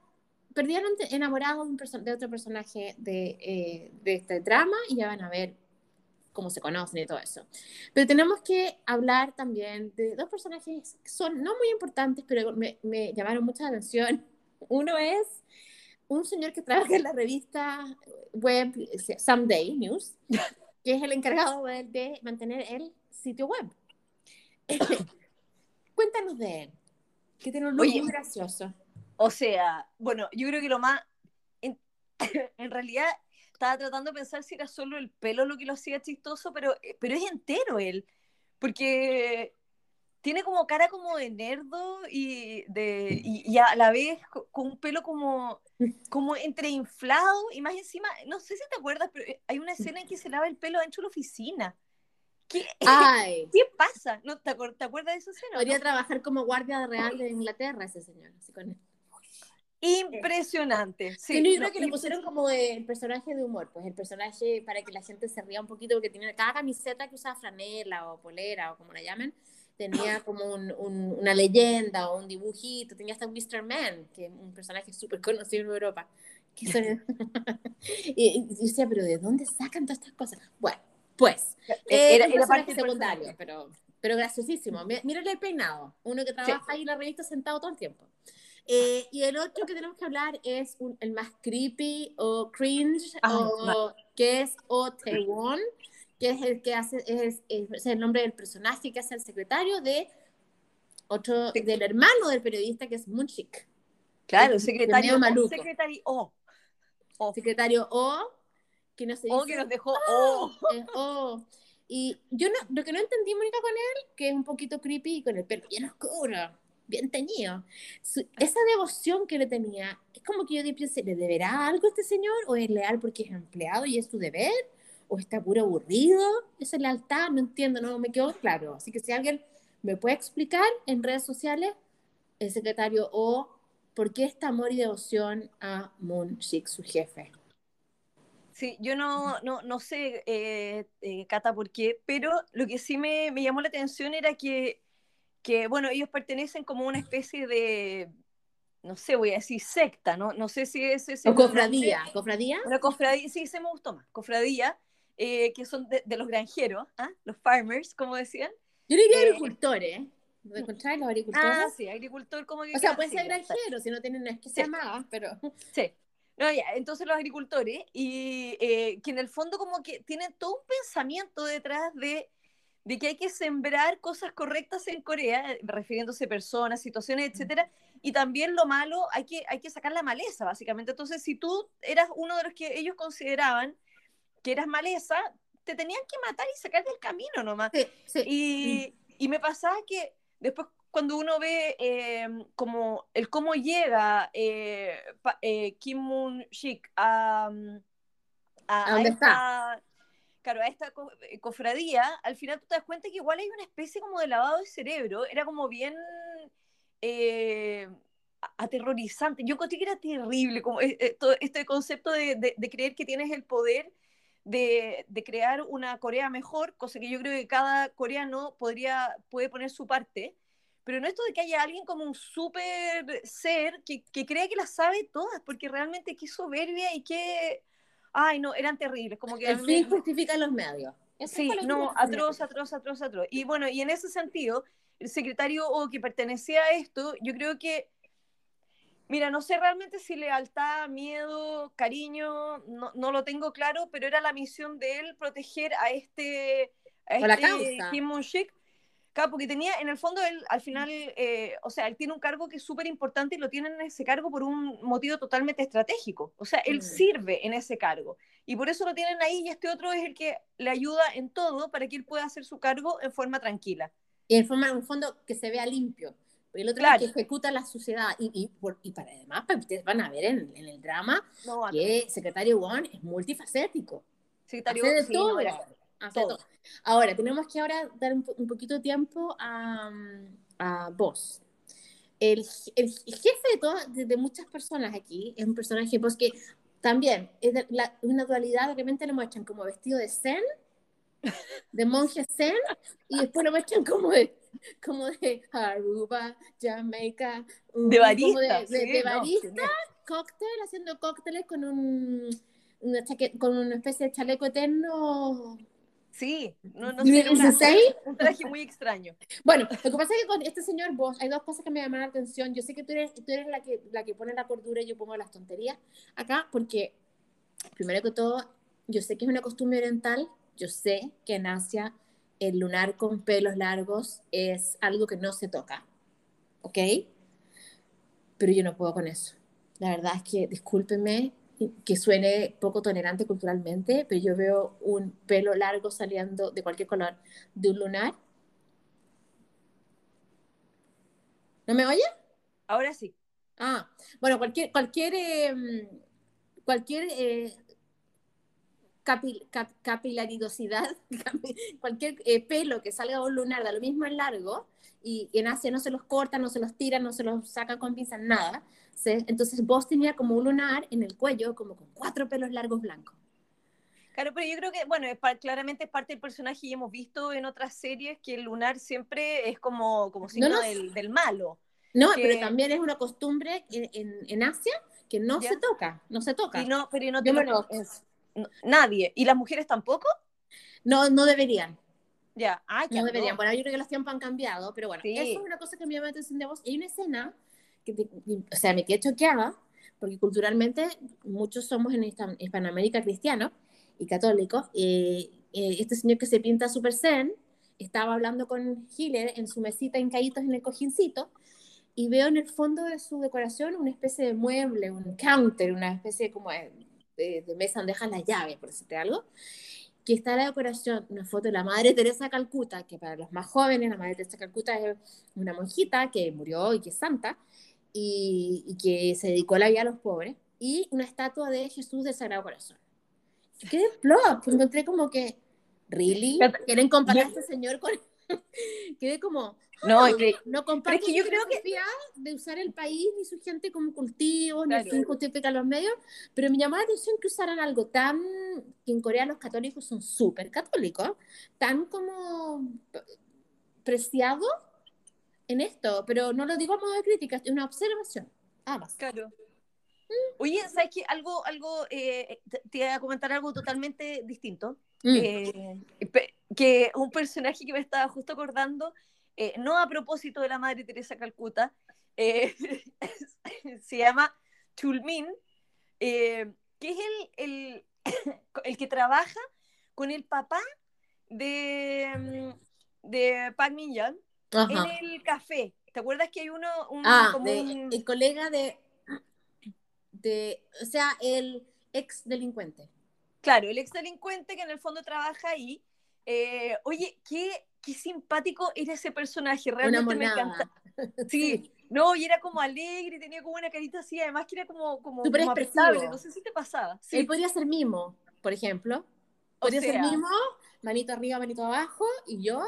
perdidamente enamorado de, un de otro personaje de, eh, de este drama y ya van a ver cómo se conocen y todo eso. Pero tenemos que hablar también de dos personajes que son no muy importantes, pero me, me llamaron mucha atención. Uno es un señor que trabaja en la revista web Someday News, que es el encargado de, de mantener el sitio web. Cuéntanos de él, que tiene un look muy gracioso.
O sea, bueno, yo creo que lo más. En, realidad estaba tratando de pensar si era solo el pelo lo que lo hacía chistoso, pero, eh, pero es entero él. Porque tiene como cara como de nerdo y, de, y, a la vez con un pelo como, como entre inflado y más encima, no sé si te acuerdas, pero eh, hay una escena en que se lava el pelo dentro de la oficina. ¿Qué, ¿Qué pasa? ¿No, te, acuerdas de esa escena?
Podría trabajar como guardia real de Inglaterra ese señor, así con él.
Impresionante. Sí,
yo creo que le pusieron como el personaje de humor, pues el personaje para que la gente se ría un poquito, porque tiene cada camiseta que usa franela o polera o como la llamen, tenía como un, una leyenda o un dibujito, tenía hasta Mr. Man, que es un personaje súper conocido en Europa. y, y, decía, pero ¿de dónde sacan todas estas cosas? Bueno, pues,
eh, era, era parte
secundario, pero, pero graciosísimo. Mírale el peinado, uno que trabaja ahí en la revista sentado todo el tiempo. Eh, y el otro que tenemos que hablar es el más creepy o cringe, ah, o, que es O Taewon, que es el que hace, es, es, el nombre del personaje que hace el secretario de otro, del hermano del periodista que es Munchik.
Claro, secretario, maluco. secretario O.
o. Secretario O, que no se
O que nos dejó O.
o. Y yo no, lo que no entendí, Mónica, con él, que es un poquito creepy con el pelo bien oscuro bien teñido. esa devoción que le tenía, es como que yo pienso, ¿le deberá algo a este señor? ¿O es leal porque es empleado y es su deber? ¿O está puro aburrido? Esa lealtad, no entiendo, no me quedó claro. Así que si alguien me puede explicar en redes sociales, el secretario, o por qué esta amor y devoción a Moon Sik, su jefe.
Sí, yo no, no, no sé, eh, eh, Cata, por qué, pero lo que sí me, me llamó la atención era que que, bueno, ellos pertenecen como una especie de, no sé, voy a decir secta, ¿no? No sé si es ese...
O cofradía, ¿cofradía?
Una cofradía, sí, se me gustó más, cofradía, eh, que son de, los granjeros, ¿ah? los farmers, como decían.
Yo diría eh, agricultores, ¿Lo encontráis los agricultores?
Ah, sí, agricultor como que...
O sea, puede ser granjero, si no tienen, es que se sí. pero...
Sí. No, ya, entonces los agricultores, y eh, que en el fondo como que tienen todo un pensamiento detrás de de que hay que sembrar cosas correctas en Corea, refiriéndose a personas, situaciones, etcétera, y también lo malo, hay que, hay que sacar la maleza, básicamente. Entonces, si tú eras uno de los que ellos consideraban que eras maleza, te tenían que matar y sacar del camino nomás.
Sí, sí.
Y, y me pasaba que después cuando uno ve eh, como el cómo llega eh, pa- eh, Kim Moon Sik a, a,
¿A dónde
esta, claro, a esta co- eh, cofradía, al final tú te das cuenta que igual hay una especie como de lavado de cerebro, era como bien eh, aterrorizante. Yo encontré que era terrible, como eh, eh, este concepto de, de- de creer que tienes el poder de, de crear una Corea mejor, cosa que yo creo que cada coreano podría, puede poner su parte. Pero no esto de que haya alguien como un súper ser que, que crea que las sabe todas, porque realmente qué soberbia y qué... Ay, no, eran terribles. Como que
El fin
me-
justifica los medios. Eso
Sí,
lo
no, atroz, atroz, atroz, atroz. Y bueno, y en ese sentido, el secretario o que pertenecía a esto, yo creo que, mira, no sé realmente si lealtad, miedo, cariño, no, no lo tengo claro, pero era la misión de él proteger a este, a este. Kim Moon-sik, claro, porque tenía, en el fondo, él al final, eh, o sea, él tiene un cargo que es súper importante y lo tiene en ese cargo por un motivo totalmente estratégico. O sea, él
Mm.
sirve en ese cargo. Y por eso lo tienen ahí y este otro es el que le ayuda en todo para que él pueda hacer su cargo en forma tranquila.
Y en forma, un fondo que se vea limpio. Porque el otro
Claro.
es el que ejecuta la sociedad. Y, y, por- y para además, para que ustedes van a ver en, en el drama
No,
que Secretario Won es multifacético.
secretario,
Hace de
sí,
todo.
no,
Hace
todo.
todo. Ahora, tenemos que ahora dar un, un poquito de tiempo a, a vos. El, el jefe de, todas- de, de muchas personas aquí es un personaje pues, que también es de- la- una dualidad, de repente lo muestran como vestido de zen, de monje zen, y después lo muestran como de, como de Aruba, Jamaica,
de barista.
de,
sí,
de
no,
barista,
genial.
cóctel, haciendo cócteles con un una chaque- con una especie de chaleco eterno.
Sí, no, no
¿Nivel
sé, una-
16?
un traje muy extraño.
Bueno, lo que pasa es que con este señor vos hay dos cosas que me llaman la atención. Yo sé que tú eres, tú eres la, que, la que pone la cordura y yo pongo las tonterías acá, porque primero que todo, yo sé que es una costumbre oriental, yo sé que en Asia el lunar con pelos largos es algo que no se toca, ¿ok? Pero yo no puedo con eso. La verdad es que, discúlpenme que suene poco tolerante culturalmente, pero yo veo un pelo largo saliendo de cualquier color de un lunar. ¿No me oye?
Ahora sí.
Ah, bueno, cualquier, cualquier, eh, cualquier eh, capi- cap- capilaridosidad, capi- cualquier eh, pelo que salga de un lunar, da lo mismo en largo, y, y en Asia no se los cortan, no se los tiran, no se los sacan con pinzas, nada. Entonces vos tenías como un lunar en el cuello, como con cuatro pelos largos blancos.
Claro, pero yo creo que, bueno, es claramente es parte del personaje y hemos visto en otras series que el lunar siempre es como, como signo
no.
del, del malo.
No,
Que-
pero también es una costumbre en, en, en Asia que no
Ya.
se toca, no se toca.
Y no, pero no te lo-
lo-
es- no- nadie. ¿Y las mujeres tampoco?
No, no deberían.
Ya, ah, ya.
No deberían.
no.
Bueno, yo creo que los tiempos han cambiado, pero bueno,
Sí.
eso es una cosa que me llama la atención de vos. Hay una escena o sea, me quedé choqueada, porque culturalmente muchos somos en Hispan- Hispanoamérica cristianos y católicos. eh, este señor que se pinta super zen estaba hablando con Hitler en su mesita hincaditos en el cojincito y veo en el fondo de su decoración una especie de mueble, un counter, una especie como de, de- de mesa donde dejan las llaves, por decirte algo que está la decoración, una foto de la Madre Teresa Calcuta, que para los más jóvenes, la Madre Teresa Calcuta es una monjita que murió y que es santa, y, y que se dedicó a la vida a los pobres, y una estatua de Jesús del Sagrado Corazón. Qué plop, encontré como que, ¿really? ¿Quieren comparar a este señor con...? Quedé como,
No, es que-
no comparto
es que yo
su
creo que-
de usar el país ni su gente como cultivo, ni
Claro.
el fin justifica los medios, pero me llamó la atención que usaran algo tan, que en Corea los católicos son súper católicos, tan como preciado en esto, pero no lo digo a modo de crítica, es una observación. Ah, más.
Claro. Oye, ¿sabes qué? Algo, algo, eh, te, te voy a comentar algo totalmente distinto.
Mm.
Eh, que un personaje que me estaba justo acordando, eh, no a propósito de la Madre Teresa Calcuta, eh, se llama Chulmin, que es el, el, el que trabaja con el papá de, mm, de Park Min Young
Ajá.
en el café. ¿Te acuerdas que hay uno, un,
Ah,
como
de-
un-
el colega de, de, o sea, el ex delincuente.
claro, el ex delincuente que en el fondo trabaja ahí. Eh, oye, qué, qué simpático era ese personaje, realmente me encanta. Sí, no, y era como alegre, tenía como una carita así, además que era como, como,
expresivo.
apretable, no sé si te pasaba. Sí.
Él podría ser mimo, por ejemplo.
O
Podría ser mimo, manito arriba, manito abajo, y yo,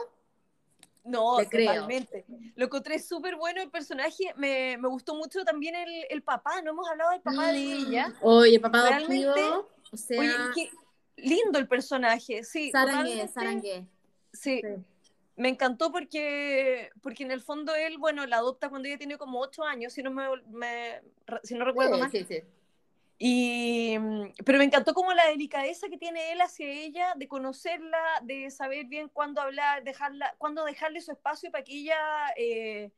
No,
Te creo.
totalmente. Lo encontré súper bueno el personaje. Me, me gustó mucho también el, el papá. No hemos hablado del papá de ella.
Mm. Oye, papá
Realmente,
adoptivo, o sea,
Oye, qué lindo el personaje. Sí,
Sarangue. Sarangue.
Sí,
Sí.
me encantó porque, porque en el fondo él, bueno, la adopta cuando ella tiene como ocho años, si no, me, me- si no recuerdo
Sí,
mal.
sí, sí.
Y, mm, pero me encantó como la delicadeza que tiene él hacia ella, de conocerla, de saber bien cuándo hablar, dejarla, cuándo dejarle su espacio para que ella eh,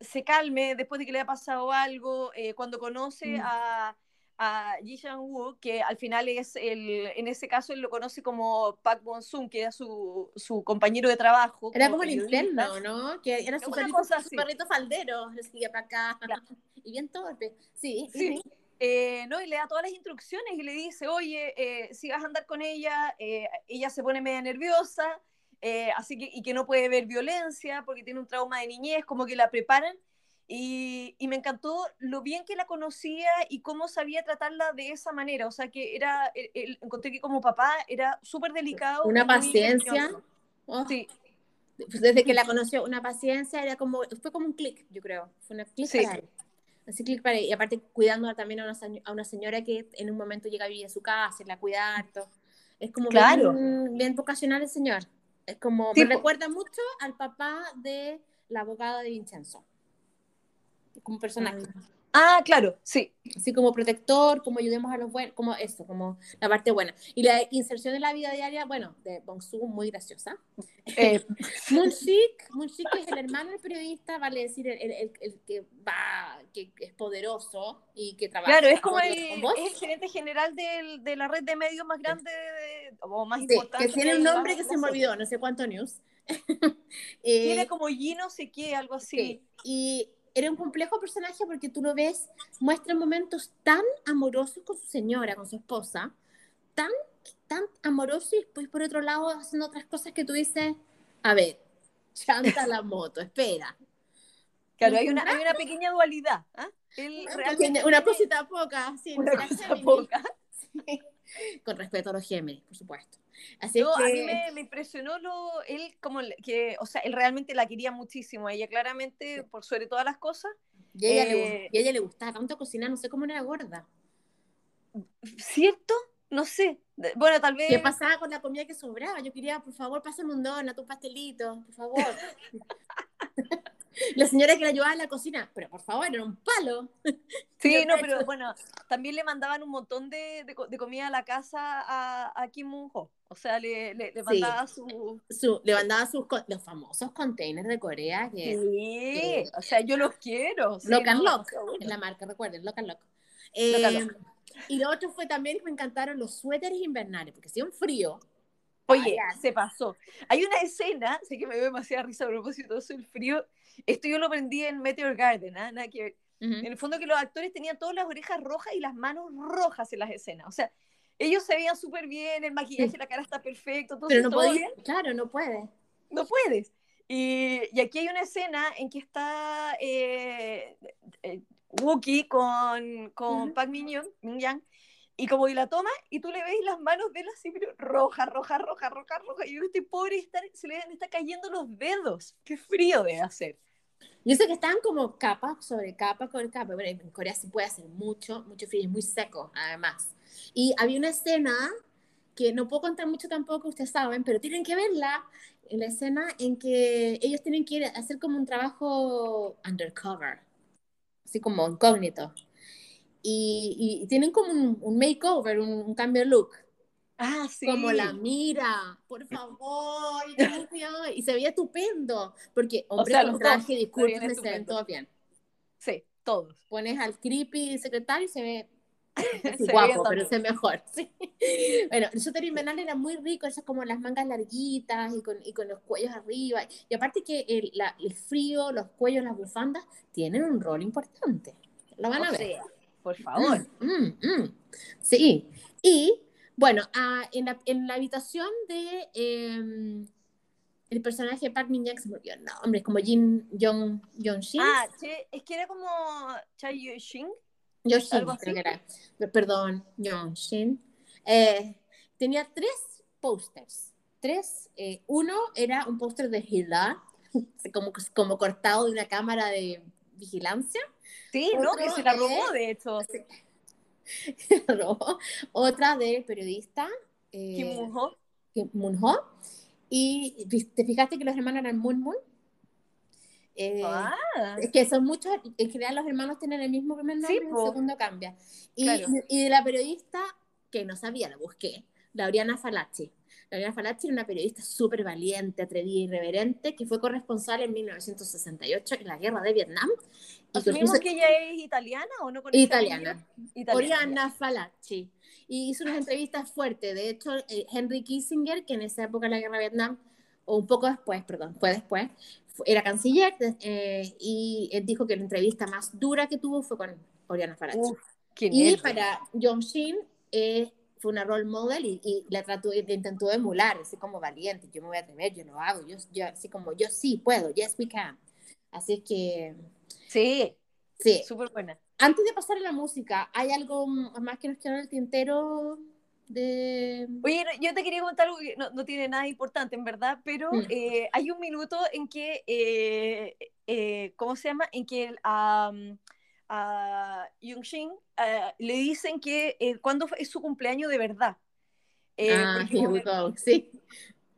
se calme después de que le haya pasado algo, eh, cuando conoce
Mm.
a, a Ji Sang-woo, que al final es el, en ese caso él lo conoce como Park Bon-sung, que era su, su compañero de trabajo.
Era como el interno, ¿no? Que era su perrito, su perrito faldero, le seguía para acá.
Claro.
Y bien torpe. Sí,
Sí. Eh, no, y le da todas las instrucciones y le dice, oye, eh, si vas a andar con ella, eh, ella se pone media nerviosa, eh, así que, y que no puede ver violencia porque tiene un trauma de niñez, como que la preparan. Y, y me encantó lo bien que la conocía y cómo sabía tratarla de esa manera. O sea, que era, el- el- encontré que como papá era súper delicado.
Una paciencia. Oh,
Sí,
Desde que la conoció, una paciencia, era como, fue como un clic, yo creo. Fue un clic
Sí.
para él. Así clic para. Y aparte cuidando también a una, a una señora que en un momento llega a vivir en su casa, y la cuida harto. Es como
Claro.
bien, bien vocacional el señor. Es como,
Sí,
me recuerda mucho al papá de la abogada de Vincenzo. Como personaje.
Ah, claro, sí.
así como protector, como ayudemos a los buenos, como eso, como la parte buena. Y la inserción en la vida diaria, bueno, de Bongsu, muy graciosa.
Eh,
Moonshik, Moonshik es el hermano del periodista, vale decir, el, el- el- el que va, que es poderoso y que trabaja.
Claro, es como el, es el gerente general del- de la red de medios más grande de- o más
Sí,
importante.
que tiene
de
un nombre que se me olvidó, no sé cuánto news. Eh,
Tiene como G no sé qué, algo así.
Sí, y era un complejo personaje porque tú lo ves, muestra momentos tan amorosos con su señora, con su esposa, tan, tan amorosos y después por otro lado haciendo otras cosas que tú dices, a ver, chanta la moto, espera.
Claro, hay una, hay una pequeña dualidad. ¿ah? Él
Una,
realmente
una cosita poca, sí,
una cosa poca.
Sí. Con respeto a los Géminis, por supuesto. Así
No,
que,
a mí me, me impresionó lo, él como que, o sea, él realmente la quería muchísimo. Ella claramente, por sobre todas las cosas,
y a ella,
eh,
le, y a ella le gustaba tanto cocinar, no sé cómo era gorda.
¿cierto? No sé. Bueno, tal vez.
¿Qué pasaba con la comida que sobraba? Yo quería, por favor, pásame un donut, un pastelito, por favor. la señora que la ayudaba en la cocina, pero por favor, era un palo.
Sí, no, pero bueno, también le mandaban un montón de, de de comida a la casa a, a Kim Moon-ho. O sea, le, le, le
Sí.
mandaba su...
Su, le mandaba sus, los famosos containers de Corea, que
Sí, o sea, yo los quiero. sí,
Lock and
no,
Lock es la marca, recuerden, Lock and Lock.
Lock and
Eh, Y lo otro fue también que me encantaron los suéteres invernales, porque hacía un frío.
Oye,
Ay,
se pasó. Hay una escena, sé que me dio demasiada risa a propósito eso, el frío. Esto yo lo aprendí en Meteor Garden, ¿ah? Nada que ver.
Ujú.
En el fondo que los actores tenían todas las orejas rojas y las manos rojas en las escenas. O sea, ellos se veían súper bien, el maquillaje,
Sí.
la cara está perfecto, todo,
Pero no
todo
podía,
bien.
claro, no puede.
No puedes. Y, y aquí hay una escena en que está eh, eh, Wookie con, con
Ujú.
Park Min-young, Min-yang, y como que la toma y tú le ves las manos de él así, pero roja, roja, roja, roja, roja. Y yo, este pobre está, se le está cayendo los dedos. Qué frío debe hacer.
Y eso que estaban como capa sobre capa con capa. Bueno, en Corea se puede hacer mucho, mucho frío, es muy seco, además. Y había una escena que no puedo contar mucho tampoco, ustedes saben, pero tienen que verla. La escena en que ellos tienen que ir a hacer como un trabajo undercover, así como incógnito. Y, y tienen como un, un makeover, un, un cambio de look.
Ah, sí.
Como la mira, por favor, y se veía estupendo, porque hombre
sea,
con
los
traje,
se
discúlpenme, se ven todos bien.
Sí, todos.
Pones al creepy secretario y se ve sí, guapo, pero se ve mejor. sí. Bueno, el suéter invernal era muy rico, esas como las mangas larguitas y con, y con los cuellos arriba. Y aparte que el, la- el frío, los cuellos, las bufandas tienen un rol importante. Lo van a
O
ver.
sea, por favor.
Mm, mm, mm. Sí. Y Bueno, ah, en, la, en la habitación de em, el personaje de Park Min Young se me olvidó el nombre, como Jin Jong Jong Shin.
Ah, che, es que era como Chai Yu Xing.
Yo Shin,
algo
creo
así.
que era. Perdón, Jong Shin. Eh, tenía tres pósters. Tres. eh, uno era un póster de Hila, como, como cortado de una cámara de vigilancia.
Sí, ¿no? Que se la robó, de hecho.
robó. Otra del periodista eh,
Kim Moon-ho.
Kim Moon-ho. Y te fijaste que los hermanos eran Moon Moon. Eh,
Ah,
Es que son muchos, en general los hermanos tienen el mismo primer nombre
Sí,
y el segundo cambia. Y,
Claro.
y de la periodista, que no sabía, la busqué, Lauriana Falacci. Lauriana Falacci era una periodista súper valiente, atrevida y irreverente, que fue corresponsal en 1968 en la guerra de Vietnam.
¿Asumimos
puso-
que ella es italiana o no? con
Italiana. Oriana Falacci. Y hizo unas entrevistas fuertes. De hecho, eh, Henry Kissinger, que en esa época de la guerra de Vietnam, o un poco después, perdón, fue después, era canciller eh, y él dijo que la entrevista más dura que tuvo fue con Oriana Falacci.
Uf, qué
y para Jong Shin eh, fue una role model y, y la trató, la intentó emular, así como valiente, yo me voy a atrever, yo lo hago, yo, yo así como yo sí puedo, yes we can. Así que,
Sí,
sí,
súper buena.
antes de pasar a la música, ¿hay algo más que nos queda en el tintero de...
Oye, yo te quería contar algo que no, no tiene nada importante, en verdad, pero
Mm.
eh, hay un minuto en que, eh, eh, ¿cómo se llama? En que a a Yungshin ah, le dicen que eh, cuándo es su cumpleaños de verdad. Eh,
ah,
porque
here we go, sí.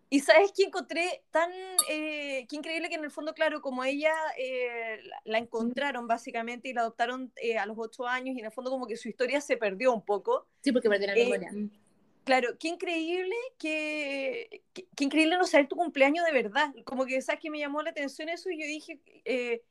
Y sabes que encontré tan, eh, qué increíble que en el fondo, claro, como ella eh, la, la encontraron básicamente y la adoptaron eh, a los ocho años y en el fondo como que su historia se perdió un poco.
Sí, porque perdió la
Eh,
memoria.
Claro, qué increíble que, qué, qué increíble no saber tu cumpleaños de verdad. Como que, ¿sabes? Que me llamó la atención eso y yo dije, eh,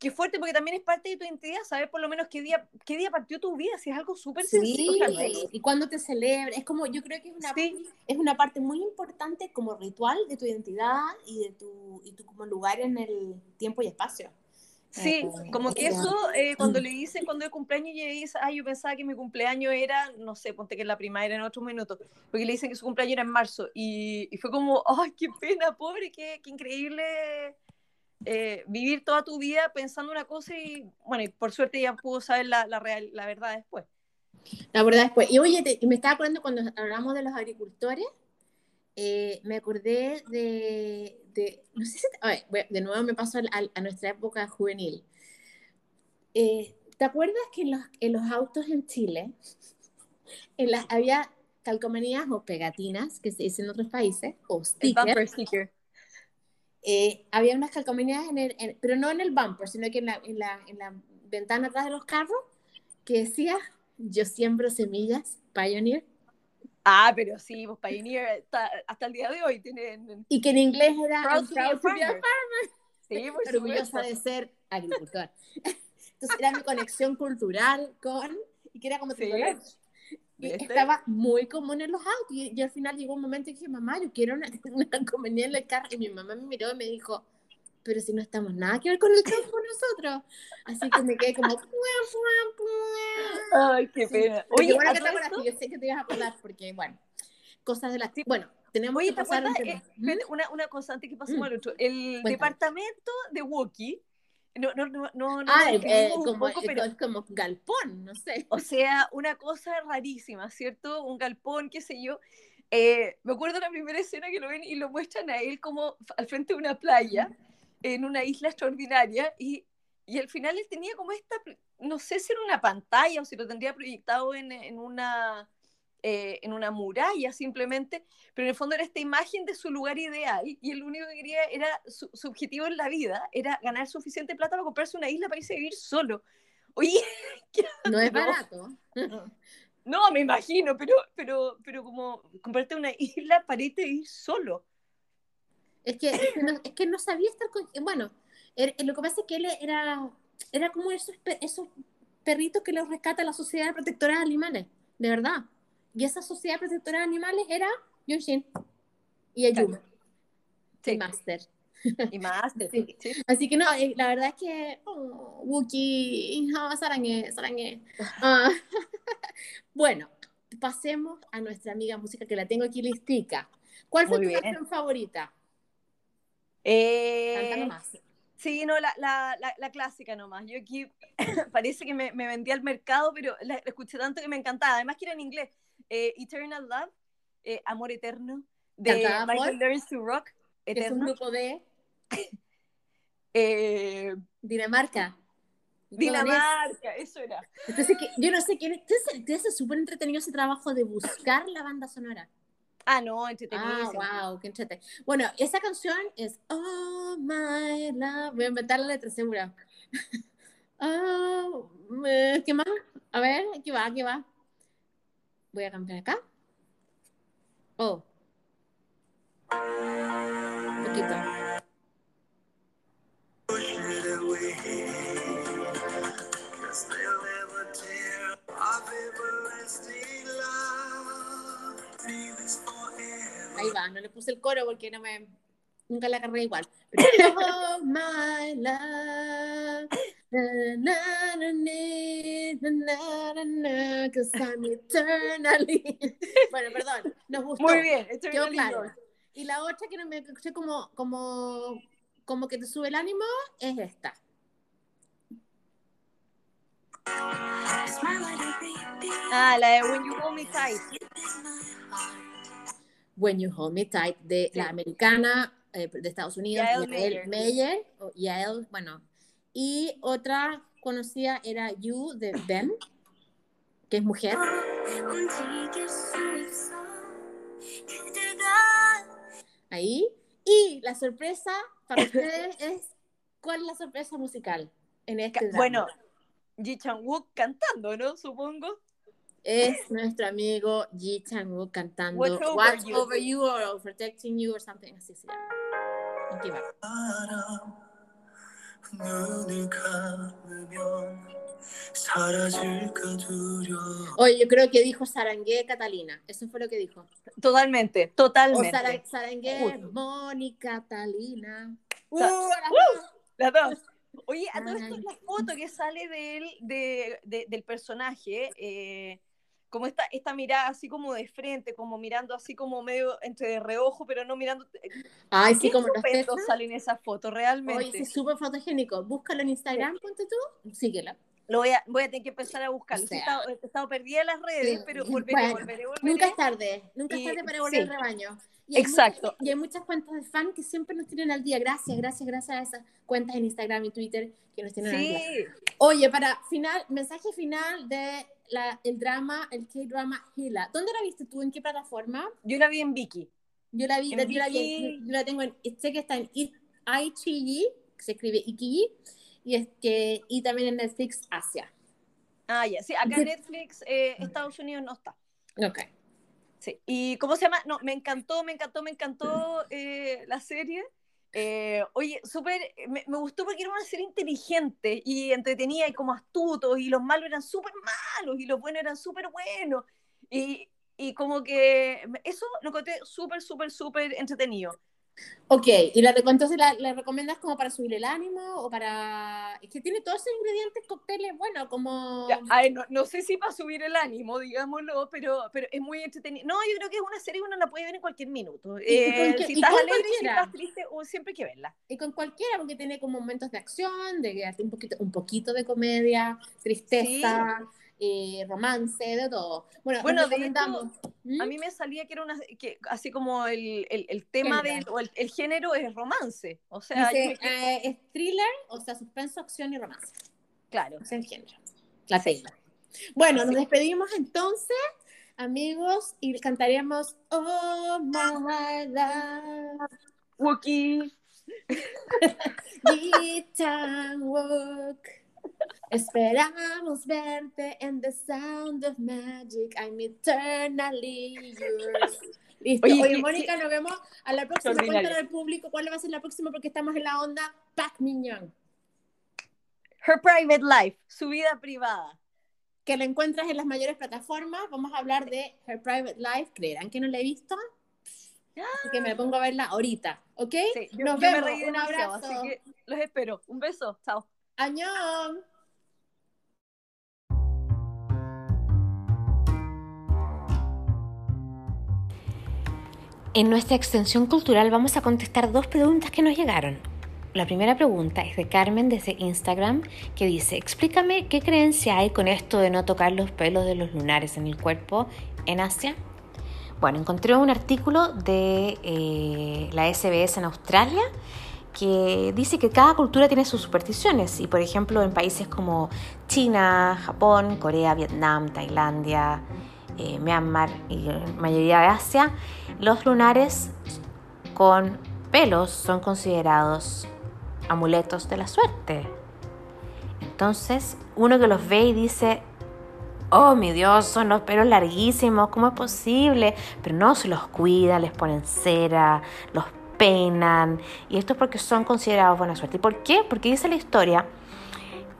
qué fuerte, porque también es parte de tu identidad, saber por lo menos qué día, qué día partió tu vida, si es algo súper sencillo.
Sí,
o sea, no es-
y cuando te celebras, es como, yo creo que es una,
Sí.
es una parte muy importante como ritual de tu identidad y de tu, y tu como lugar en el tiempo y espacio.
Sí,
Eh,
como que eso, eh, cuando le dicen cuando es cumpleaños, y dice, ay, yo pensaba que mi cumpleaños era, no sé, ponte que en la primavera en otros minutos, porque le dicen que su cumpleaños era en marzo, y, y fue como, ay, qué pena, pobre, qué, qué increíble eh, vivir toda tu vida pensando una cosa y, bueno, y por suerte ya pudo saber la, la, real, la verdad después.
La verdad después. Y oye, te- me estaba acordando cuando hablamos de los agricultores, eh, me acordé de, de- no sé si, a ver, voy- de nuevo me paso al- a nuestra época juvenil. Eh, ¿te acuerdas que en los, en los autos en Chile en las, había calcomanías o pegatinas que se dicen en otros países, o
El
stickers?
bumper sticker.
Eh, había unas calcomanías, en el, en- pero no en el bumper, sino que en la, en, la, en la ventana atrás de los carros, que decía, yo siembro semillas, Pioneer,
Ah, pero sí, pues Pioneer hasta, hasta el día de hoy tienen...
y que en inglés era
Proud to be a farmer. Sí, por
orgullosa de ser agricultor. Entonces era mi conexión cultural con, y que era como
Sí.
Y
¿Viste?
estaba muy común en los autos. Y yo al final llegó un momento y dije, mamá, yo quiero una, una calcomanía en el carro. Y mi mamá me miró y me dijo, pero si no estamos nada que ver con el campo nosotros. Así que me quedé como.
Ay, qué pena.
Oye, bueno que te yo sé que te ibas a acordar porque, bueno, cosas de las... Bueno, tenemos
Oye,
que
¿te
pasar un
acuerdas?
tema.
Eh, una, una cosa antes que pasemos
Mm.
al otro. El
Cuéntame.
departamento de Wookiee, no, no, no, no, no
Ah,
lo
eh,
un
como,
poco,
eh,
pero,
como galpón, no sé.
o sea, una cosa rarísima, ¿cierto? Un galpón, qué sé yo. Eh, me acuerdo la primera escena que lo ven y lo muestran a él como al frente de una playa, en una isla extraordinaria, y, y al final él tenía como esta, no sé si era una pantalla o si lo tendría proyectado en, en una, eh, en una muralla simplemente, pero en el fondo era esta imagen de su lugar ideal y el único que quería era su, su objetivo en la vida, era ganar suficiente plata para comprarse una isla para irse a vivir solo. Oye,
No es barato.
no, me imagino, pero, pero, pero como comprarte una isla para irte a vivir solo.
Es que, es que, no, es que no sabía estar con... Bueno, er- lo que pasa es que él era, era como esos, esos perritos que los rescata la Sociedad Protectora de Animales, de verdad. Y esa Sociedad Protectora de Animales era Yushin y Ayuma,
Sí.
y Master.
Y más,
Sí.
sí.
Así que no, eh, la verdad es que oh, Wookie, oh, Sarangue, Sarangue. Ah, bueno, pasemos a nuestra amiga música que la tengo aquí listica. ¿Cuál fue
Muy
tu
bien.
canción favorita?
Eh,
Canta nomás.
Sí, no, la, la, la, la clásica nomás. Yo aquí parece que me, me vendí al mercado, pero la, la escuché tanto que me encantaba. Además que era en inglés. Eh, Eternal Love, eh, Amor Eterno, de
¿Cantaba
Michael
Amor?
Learns to Rock.
Que es un
Eterno.
grupo de
Eh,
Dinamarca.
Dinamarca, eso era.
Entonces, que, yo no sé quién es. Hace súper entretenido ese trabajo de buscar la banda sonora.
Ah, no,
Ah,
entretenidísimo.
wow, qué entrete. Bueno, esa canción es Oh My Love. Voy a inventar la letra segura. oh, ¿Qué más? A ver, aquí va, aquí va. Voy a cambiar acá. Oh. Un poquito. Ahí va, no le puse el coro porque no me. Nunca la agarré igual. Oh. I'm eternally. Bueno, perdón, nos gustó.
Muy bien, Eternally
claro. Y la otra que no me escuché como, como, como que te sube el ánimo es esta.
Ah, la de When You Hold Me Tight.
When You Hold Me Tight de
Sí.
la americana eh, de Estados Unidos,
Yael Mayer.
Mayer, o Yael, bueno. Y otra conocida era You de Ben, que es mujer. Ahí. Y la sorpresa para ustedes es, ¿cuál es la sorpresa musical en este drama?
Bueno, Ji Chang-wook cantando, ¿no? Supongo.
es nuestro amigo Ji Chang-wook cantando
Watch Over
Watch
You.
Over You or Protecting You or something así se llama. Oye, yo creo que dijo Sarangué Catalina. Eso fue lo que dijo.
Totalmente,
O
totalmente.
Sara- Sarangué. Mónica Catalina. Uh,
¡Uh!
dos.
Las dos. Oye, a todo esto
Ay.
la foto que sale de él, de, de- del personaje, eh, como esta, esta mirada así como de frente, como mirando así como medio entre de reojo, pero no mirando.
Ay, sí,
¿Qué
como textos.
sale en esa foto, realmente?
Oye, sí, súper fotogénico. Búscalo en Instagram, ponte tú. Síguela.
Lo voy a, voy a tener que empezar a buscarlo.
O
Sí, he, estado, he estado perdida en las redes,
sí,
pero volveré,
bueno,
volveré, volveré.
Nunca es tarde. Nunca es tarde para volver
sí.
al rebaño. Y
Exacto.
muchas- y hay muchas cuentas de fan que siempre nos tienen al día. Gracias, gracias, gracias a esas cuentas en Instagram y Twitter que nos tienen al día.
Sí,
Oye, para final, mensaje final de la, el drama, el K-drama Hila. ¿Dónde la viste tú? ¿En qué plataforma?
yo la vi en Vicky.
Yo la vi,
En
yo la, vi-
Viki.
yo la tengo en, sé que está en I- IGG, que se escribe IGG, y, es que, y también en Netflix Asia.
Ah, ya. Sí, acá en Netflix, eh, Estados Unidos no está.
Ok.
Sí. ¿Y cómo se llama? No, me encantó, me encantó, me encantó eh, la serie. Eh, oye, súper, me, me gustó porque era una serie inteligente y entretenida y como astutos y los malos eran súper malos y los buenos eran súper buenos. Y, y como que eso lo encontré súper, súper, súper entretenido.
Ok, ¿y la, entonces la, la recomiendas como para subir el ánimo o para...? Es que tiene todos esos ingredientes, cócteles, bueno, como...
Ya, no, no sé si para subir el ánimo, digámoslo, pero, pero es muy entretenido. No, yo creo que es una serie que uno la puede ver en cualquier minuto.
y
Eh, si estás alegre, si
cualquiera.
estás triste, o siempre hay que verla.
Y con cualquiera, porque tiene como momentos de acción, de un poquito, un poquito de comedia, tristeza, eh, romance, de todo. Bueno,
Bueno, de
recomendamos. ¿Mm?
A mí me salía que era una, que así como el, el, el tema del, o el, el género es romance. O sea,
Dice,
yo-
eh, es thriller, o sea, suspenso, acción y romance.
claro.
Es el género. La Taylor. Bueno, nos despedimos entonces, amigos, y cantaremos Oh My Love.
Wookie.
Jitan Wook. Esperamos verte en The Sound of Magic. I'm eternally yours. Listo.
Oye,
Oye,
¿qué-
Mónica, nos vemos a la próxima. Cuéntale al público cuál va a ser la próxima porque estamos en la onda Pac Mignon.
Her Private Life, su vida privada.
Que la encuentras en las mayores plataformas. Vamos a hablar de Her Private Life. ¿Creerán que no la he visto? Así que me pongo a verla ahorita. ¿Ok?
Sí, yo,
Nos
yo me
vemos.
reí
Un abrazo.
así que los espero. Un beso. Chao.
¡Añón!
En nuestra extensión cultural vamos a contestar dos preguntas que nos llegaron. La primera pregunta es de Carmen desde Instagram que dice, explícame qué creencia hay con esto de no tocar los pelos de los lunares en el cuerpo en Asia. Bueno, encontré un artículo de eh, la SBS en Australia que dice que cada cultura tiene sus supersticiones y por ejemplo en países como China, Japón, Corea, Vietnam, Tailandia, eh, Myanmar y la mayoría de Asia, los lunares con pelos son considerados amuletos de la suerte. Entonces uno que los ve y dice, oh mi Dios, son los pelos larguísimos, ¿cómo es posible? Pero no, se los cuida, les ponen cera, los peinan, y esto es porque son considerados buena suerte. ¿Y por qué? Porque dice la historia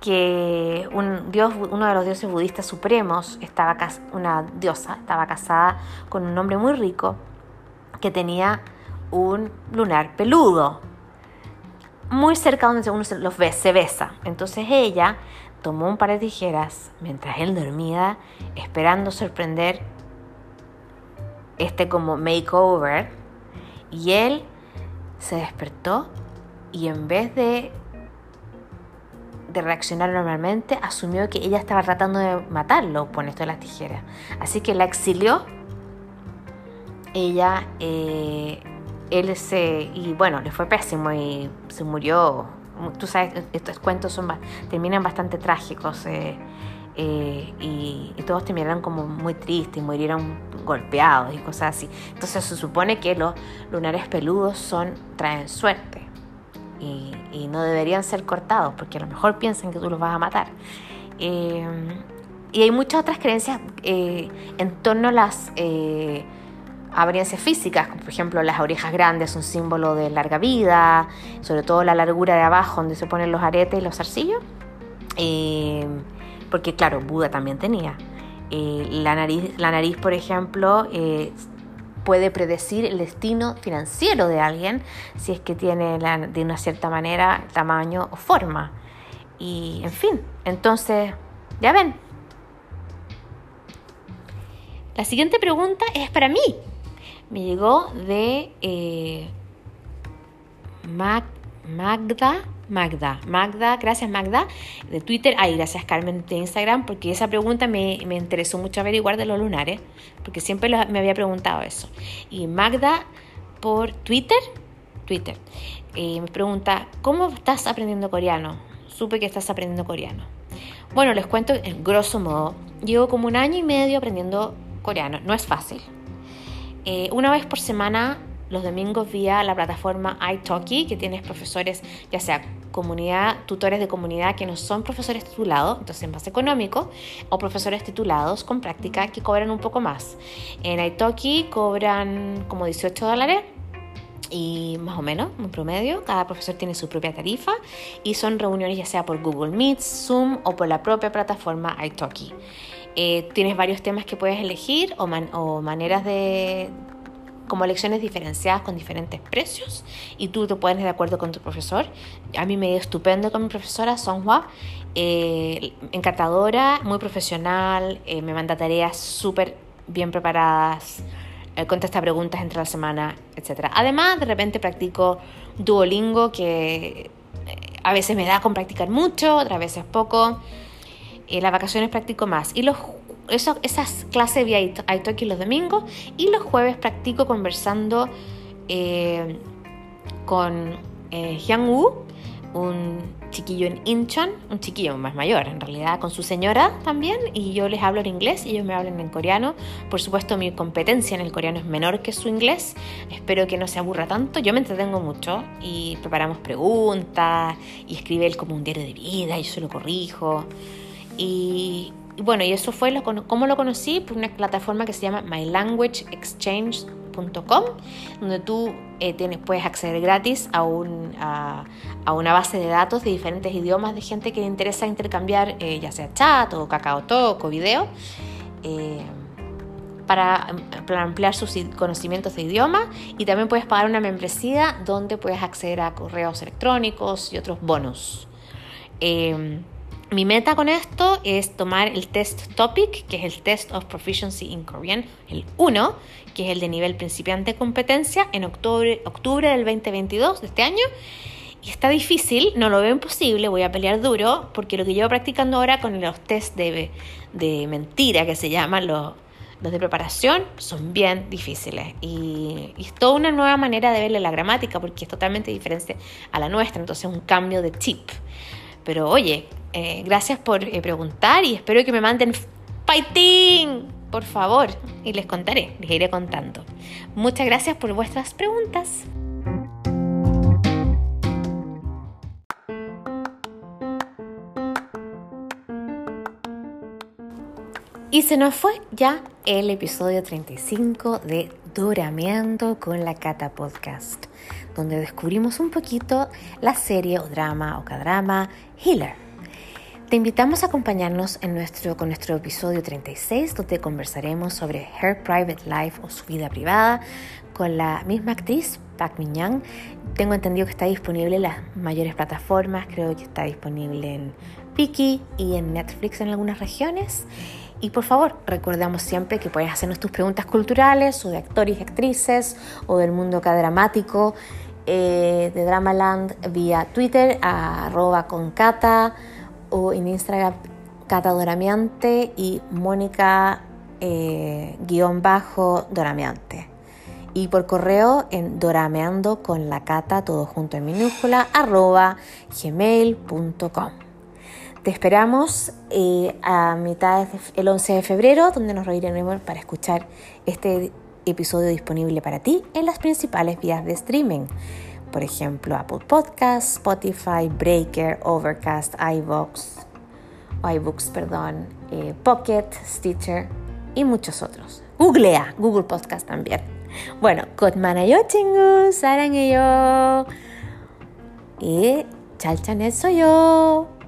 que un dios, uno de los dioses budistas supremos, estaba una diosa, estaba casada con un hombre muy rico que tenía un lunar peludo, muy cerca donde uno se, los ve, se besa. Entonces ella tomó un par de tijeras mientras él dormía, esperando sorprender este como makeover, y él se despertó y en vez de, de reaccionar normalmente, asumió que ella estaba tratando de matarlo con esto de las tijeras. Así que la exilió. Ella, eh, él se, y bueno, le fue pésimo y se murió. Tú sabes, estos cuentos son, terminan bastante trágicos. Eh, eh, y, todos terminaron como muy tristes y murieron golpeados y cosas así. Entonces se supone que los lunares peludos son, traen suerte y, no deberían ser cortados porque a lo mejor piensan que tú los vas a matar. Eh, y hay muchas otras creencias eh, en torno a las apariencias físicas, como por ejemplo las orejas grandes, un símbolo de larga vida, sobre todo la largura de abajo donde se ponen los aretes y los zarcillos porque claro, Buda también tenía. Eh, la, nariz, la nariz, por ejemplo, eh, puede predecir el destino financiero de alguien si es que tiene de una cierta manera tamaño o forma. Y en fin, entonces, ya ven. La siguiente pregunta es para mí. Me llegó de eh, Magda Magda. Magda, gracias Magda, de Twitter. Ay, gracias Carmen de Instagram, porque esa pregunta me, interesó mucho averiguar de los lunares, porque siempre me había preguntado eso. Y Magda por Twitter, Twitter, eh, me pregunta, ¿cómo estás aprendiendo coreano? Supe que estás aprendiendo coreano. Bueno, les cuento en grosso modo. Llevo como un año y medio aprendiendo coreano. No es fácil. Eh, una vez por semana los domingos vía la plataforma iTalki, que tienes profesores, ya sea comunidad, tutores de comunidad que no son profesores titulados, entonces más económico, o profesores titulados con práctica que cobran un poco más. En Italki cobran como 18 dólares y más o menos, un promedio. Cada profesor tiene su propia tarifa y son reuniones ya sea por Google Meet, Zoom o por la propia plataforma iTalki. Eh, tienes varios temas que puedes elegir o, o maneras de, como lecciones diferenciadas con diferentes precios y tú te pones de acuerdo con tu profesor. A mí me dio estupendo con mi profesora Songhua, eh, encantadora, muy profesional, eh, me manda tareas súper bien preparadas, eh, contesta preguntas entre la semana, etc. Además, de repente practico Duolingo, que a veces me da con practicar mucho, otras veces poco. Las vacaciones practico más. Y los eso, esas clases vía Italki los domingos y los jueves practico conversando eh, con eh, Hyang Woo, un chiquillo en Incheon, un chiquillo más mayor en realidad, con su señora también, y yo les hablo en inglés y ellos me hablan en coreano. Por supuesto, mi competencia en el coreano es menor que su inglés. Espero que no se aburra tanto. Yo me entretengo mucho y preparamos preguntas y escribe él como un diario de vida y yo se lo corrijo. Y, bueno, y eso fue lo, cómo lo conocí por una plataforma que se llama mylanguageexchange.com, donde tú eh, tienes, puedes acceder gratis a, un, a, una base de datos de diferentes idiomas de gente que le interesa intercambiar, eh, ya sea chat o KakaoTalk o video. Eh, para, para, ampliar sus conocimientos de idioma y también puedes pagar una membresía donde puedes acceder a correos electrónicos y otros bonos. Mi meta con esto es tomar el test topic, que es el Test of Proficiency in Korean, el 1, que es el de nivel principiante competencia, en octubre, octubre del 2022 de este año. Y está difícil, no lo veo imposible, voy a pelear duro, porque lo que llevo practicando ahora con los test de, de mentira, que se llaman los, los de preparación, son bien difíciles. Y, y es toda una nueva manera de verle la gramática, porque es totalmente diferente a la nuestra, entonces es un cambio de chip. Pero oye, eh, gracias por eh, preguntar y espero que me manden fighting, por favor, y les contaré, les iré contando. Muchas gracias por vuestras preguntas. Y se nos fue ya el episodio 35 de Doramiento con la Cata Podcast, donde descubrimos un poquito la serie o drama o cadrama Healer. Te invitamos a acompañarnos en nuestro, con nuestro episodio 36, donde conversaremos sobre Her Private Life o su vida privada con la misma actriz, Park Min Young. Tengo entendido que está disponible en las mayores plataformas, creo que está disponible en Viki y en Netflix en algunas regiones. Y por favor, recordamos siempre que puedes hacernos tus preguntas culturales o de actores y actrices o del mundo dramático eh, de Dramaland vía Twitter arroba con Cata o en Instagram Cata Doramiante y Mónica eh, guion bajo Doramiante. Y por correo en dorameando con la cata, todo junto en minúscula, arroba gmail.com. Te esperamos eh, a mitad del 11 de febrero, donde nos reuniremos para escuchar este episodio disponible para ti en las principales vías de streaming. Por ejemplo, Apple Podcasts, Spotify, Breaker, Overcast, iVoox, iBooks, perdón, eh, Pocket, Stitcher y muchos otros. Googlea, Google Podcast también. Bueno, Kotmanayo chingus, sarangeyo. Y chalchanet soy yo.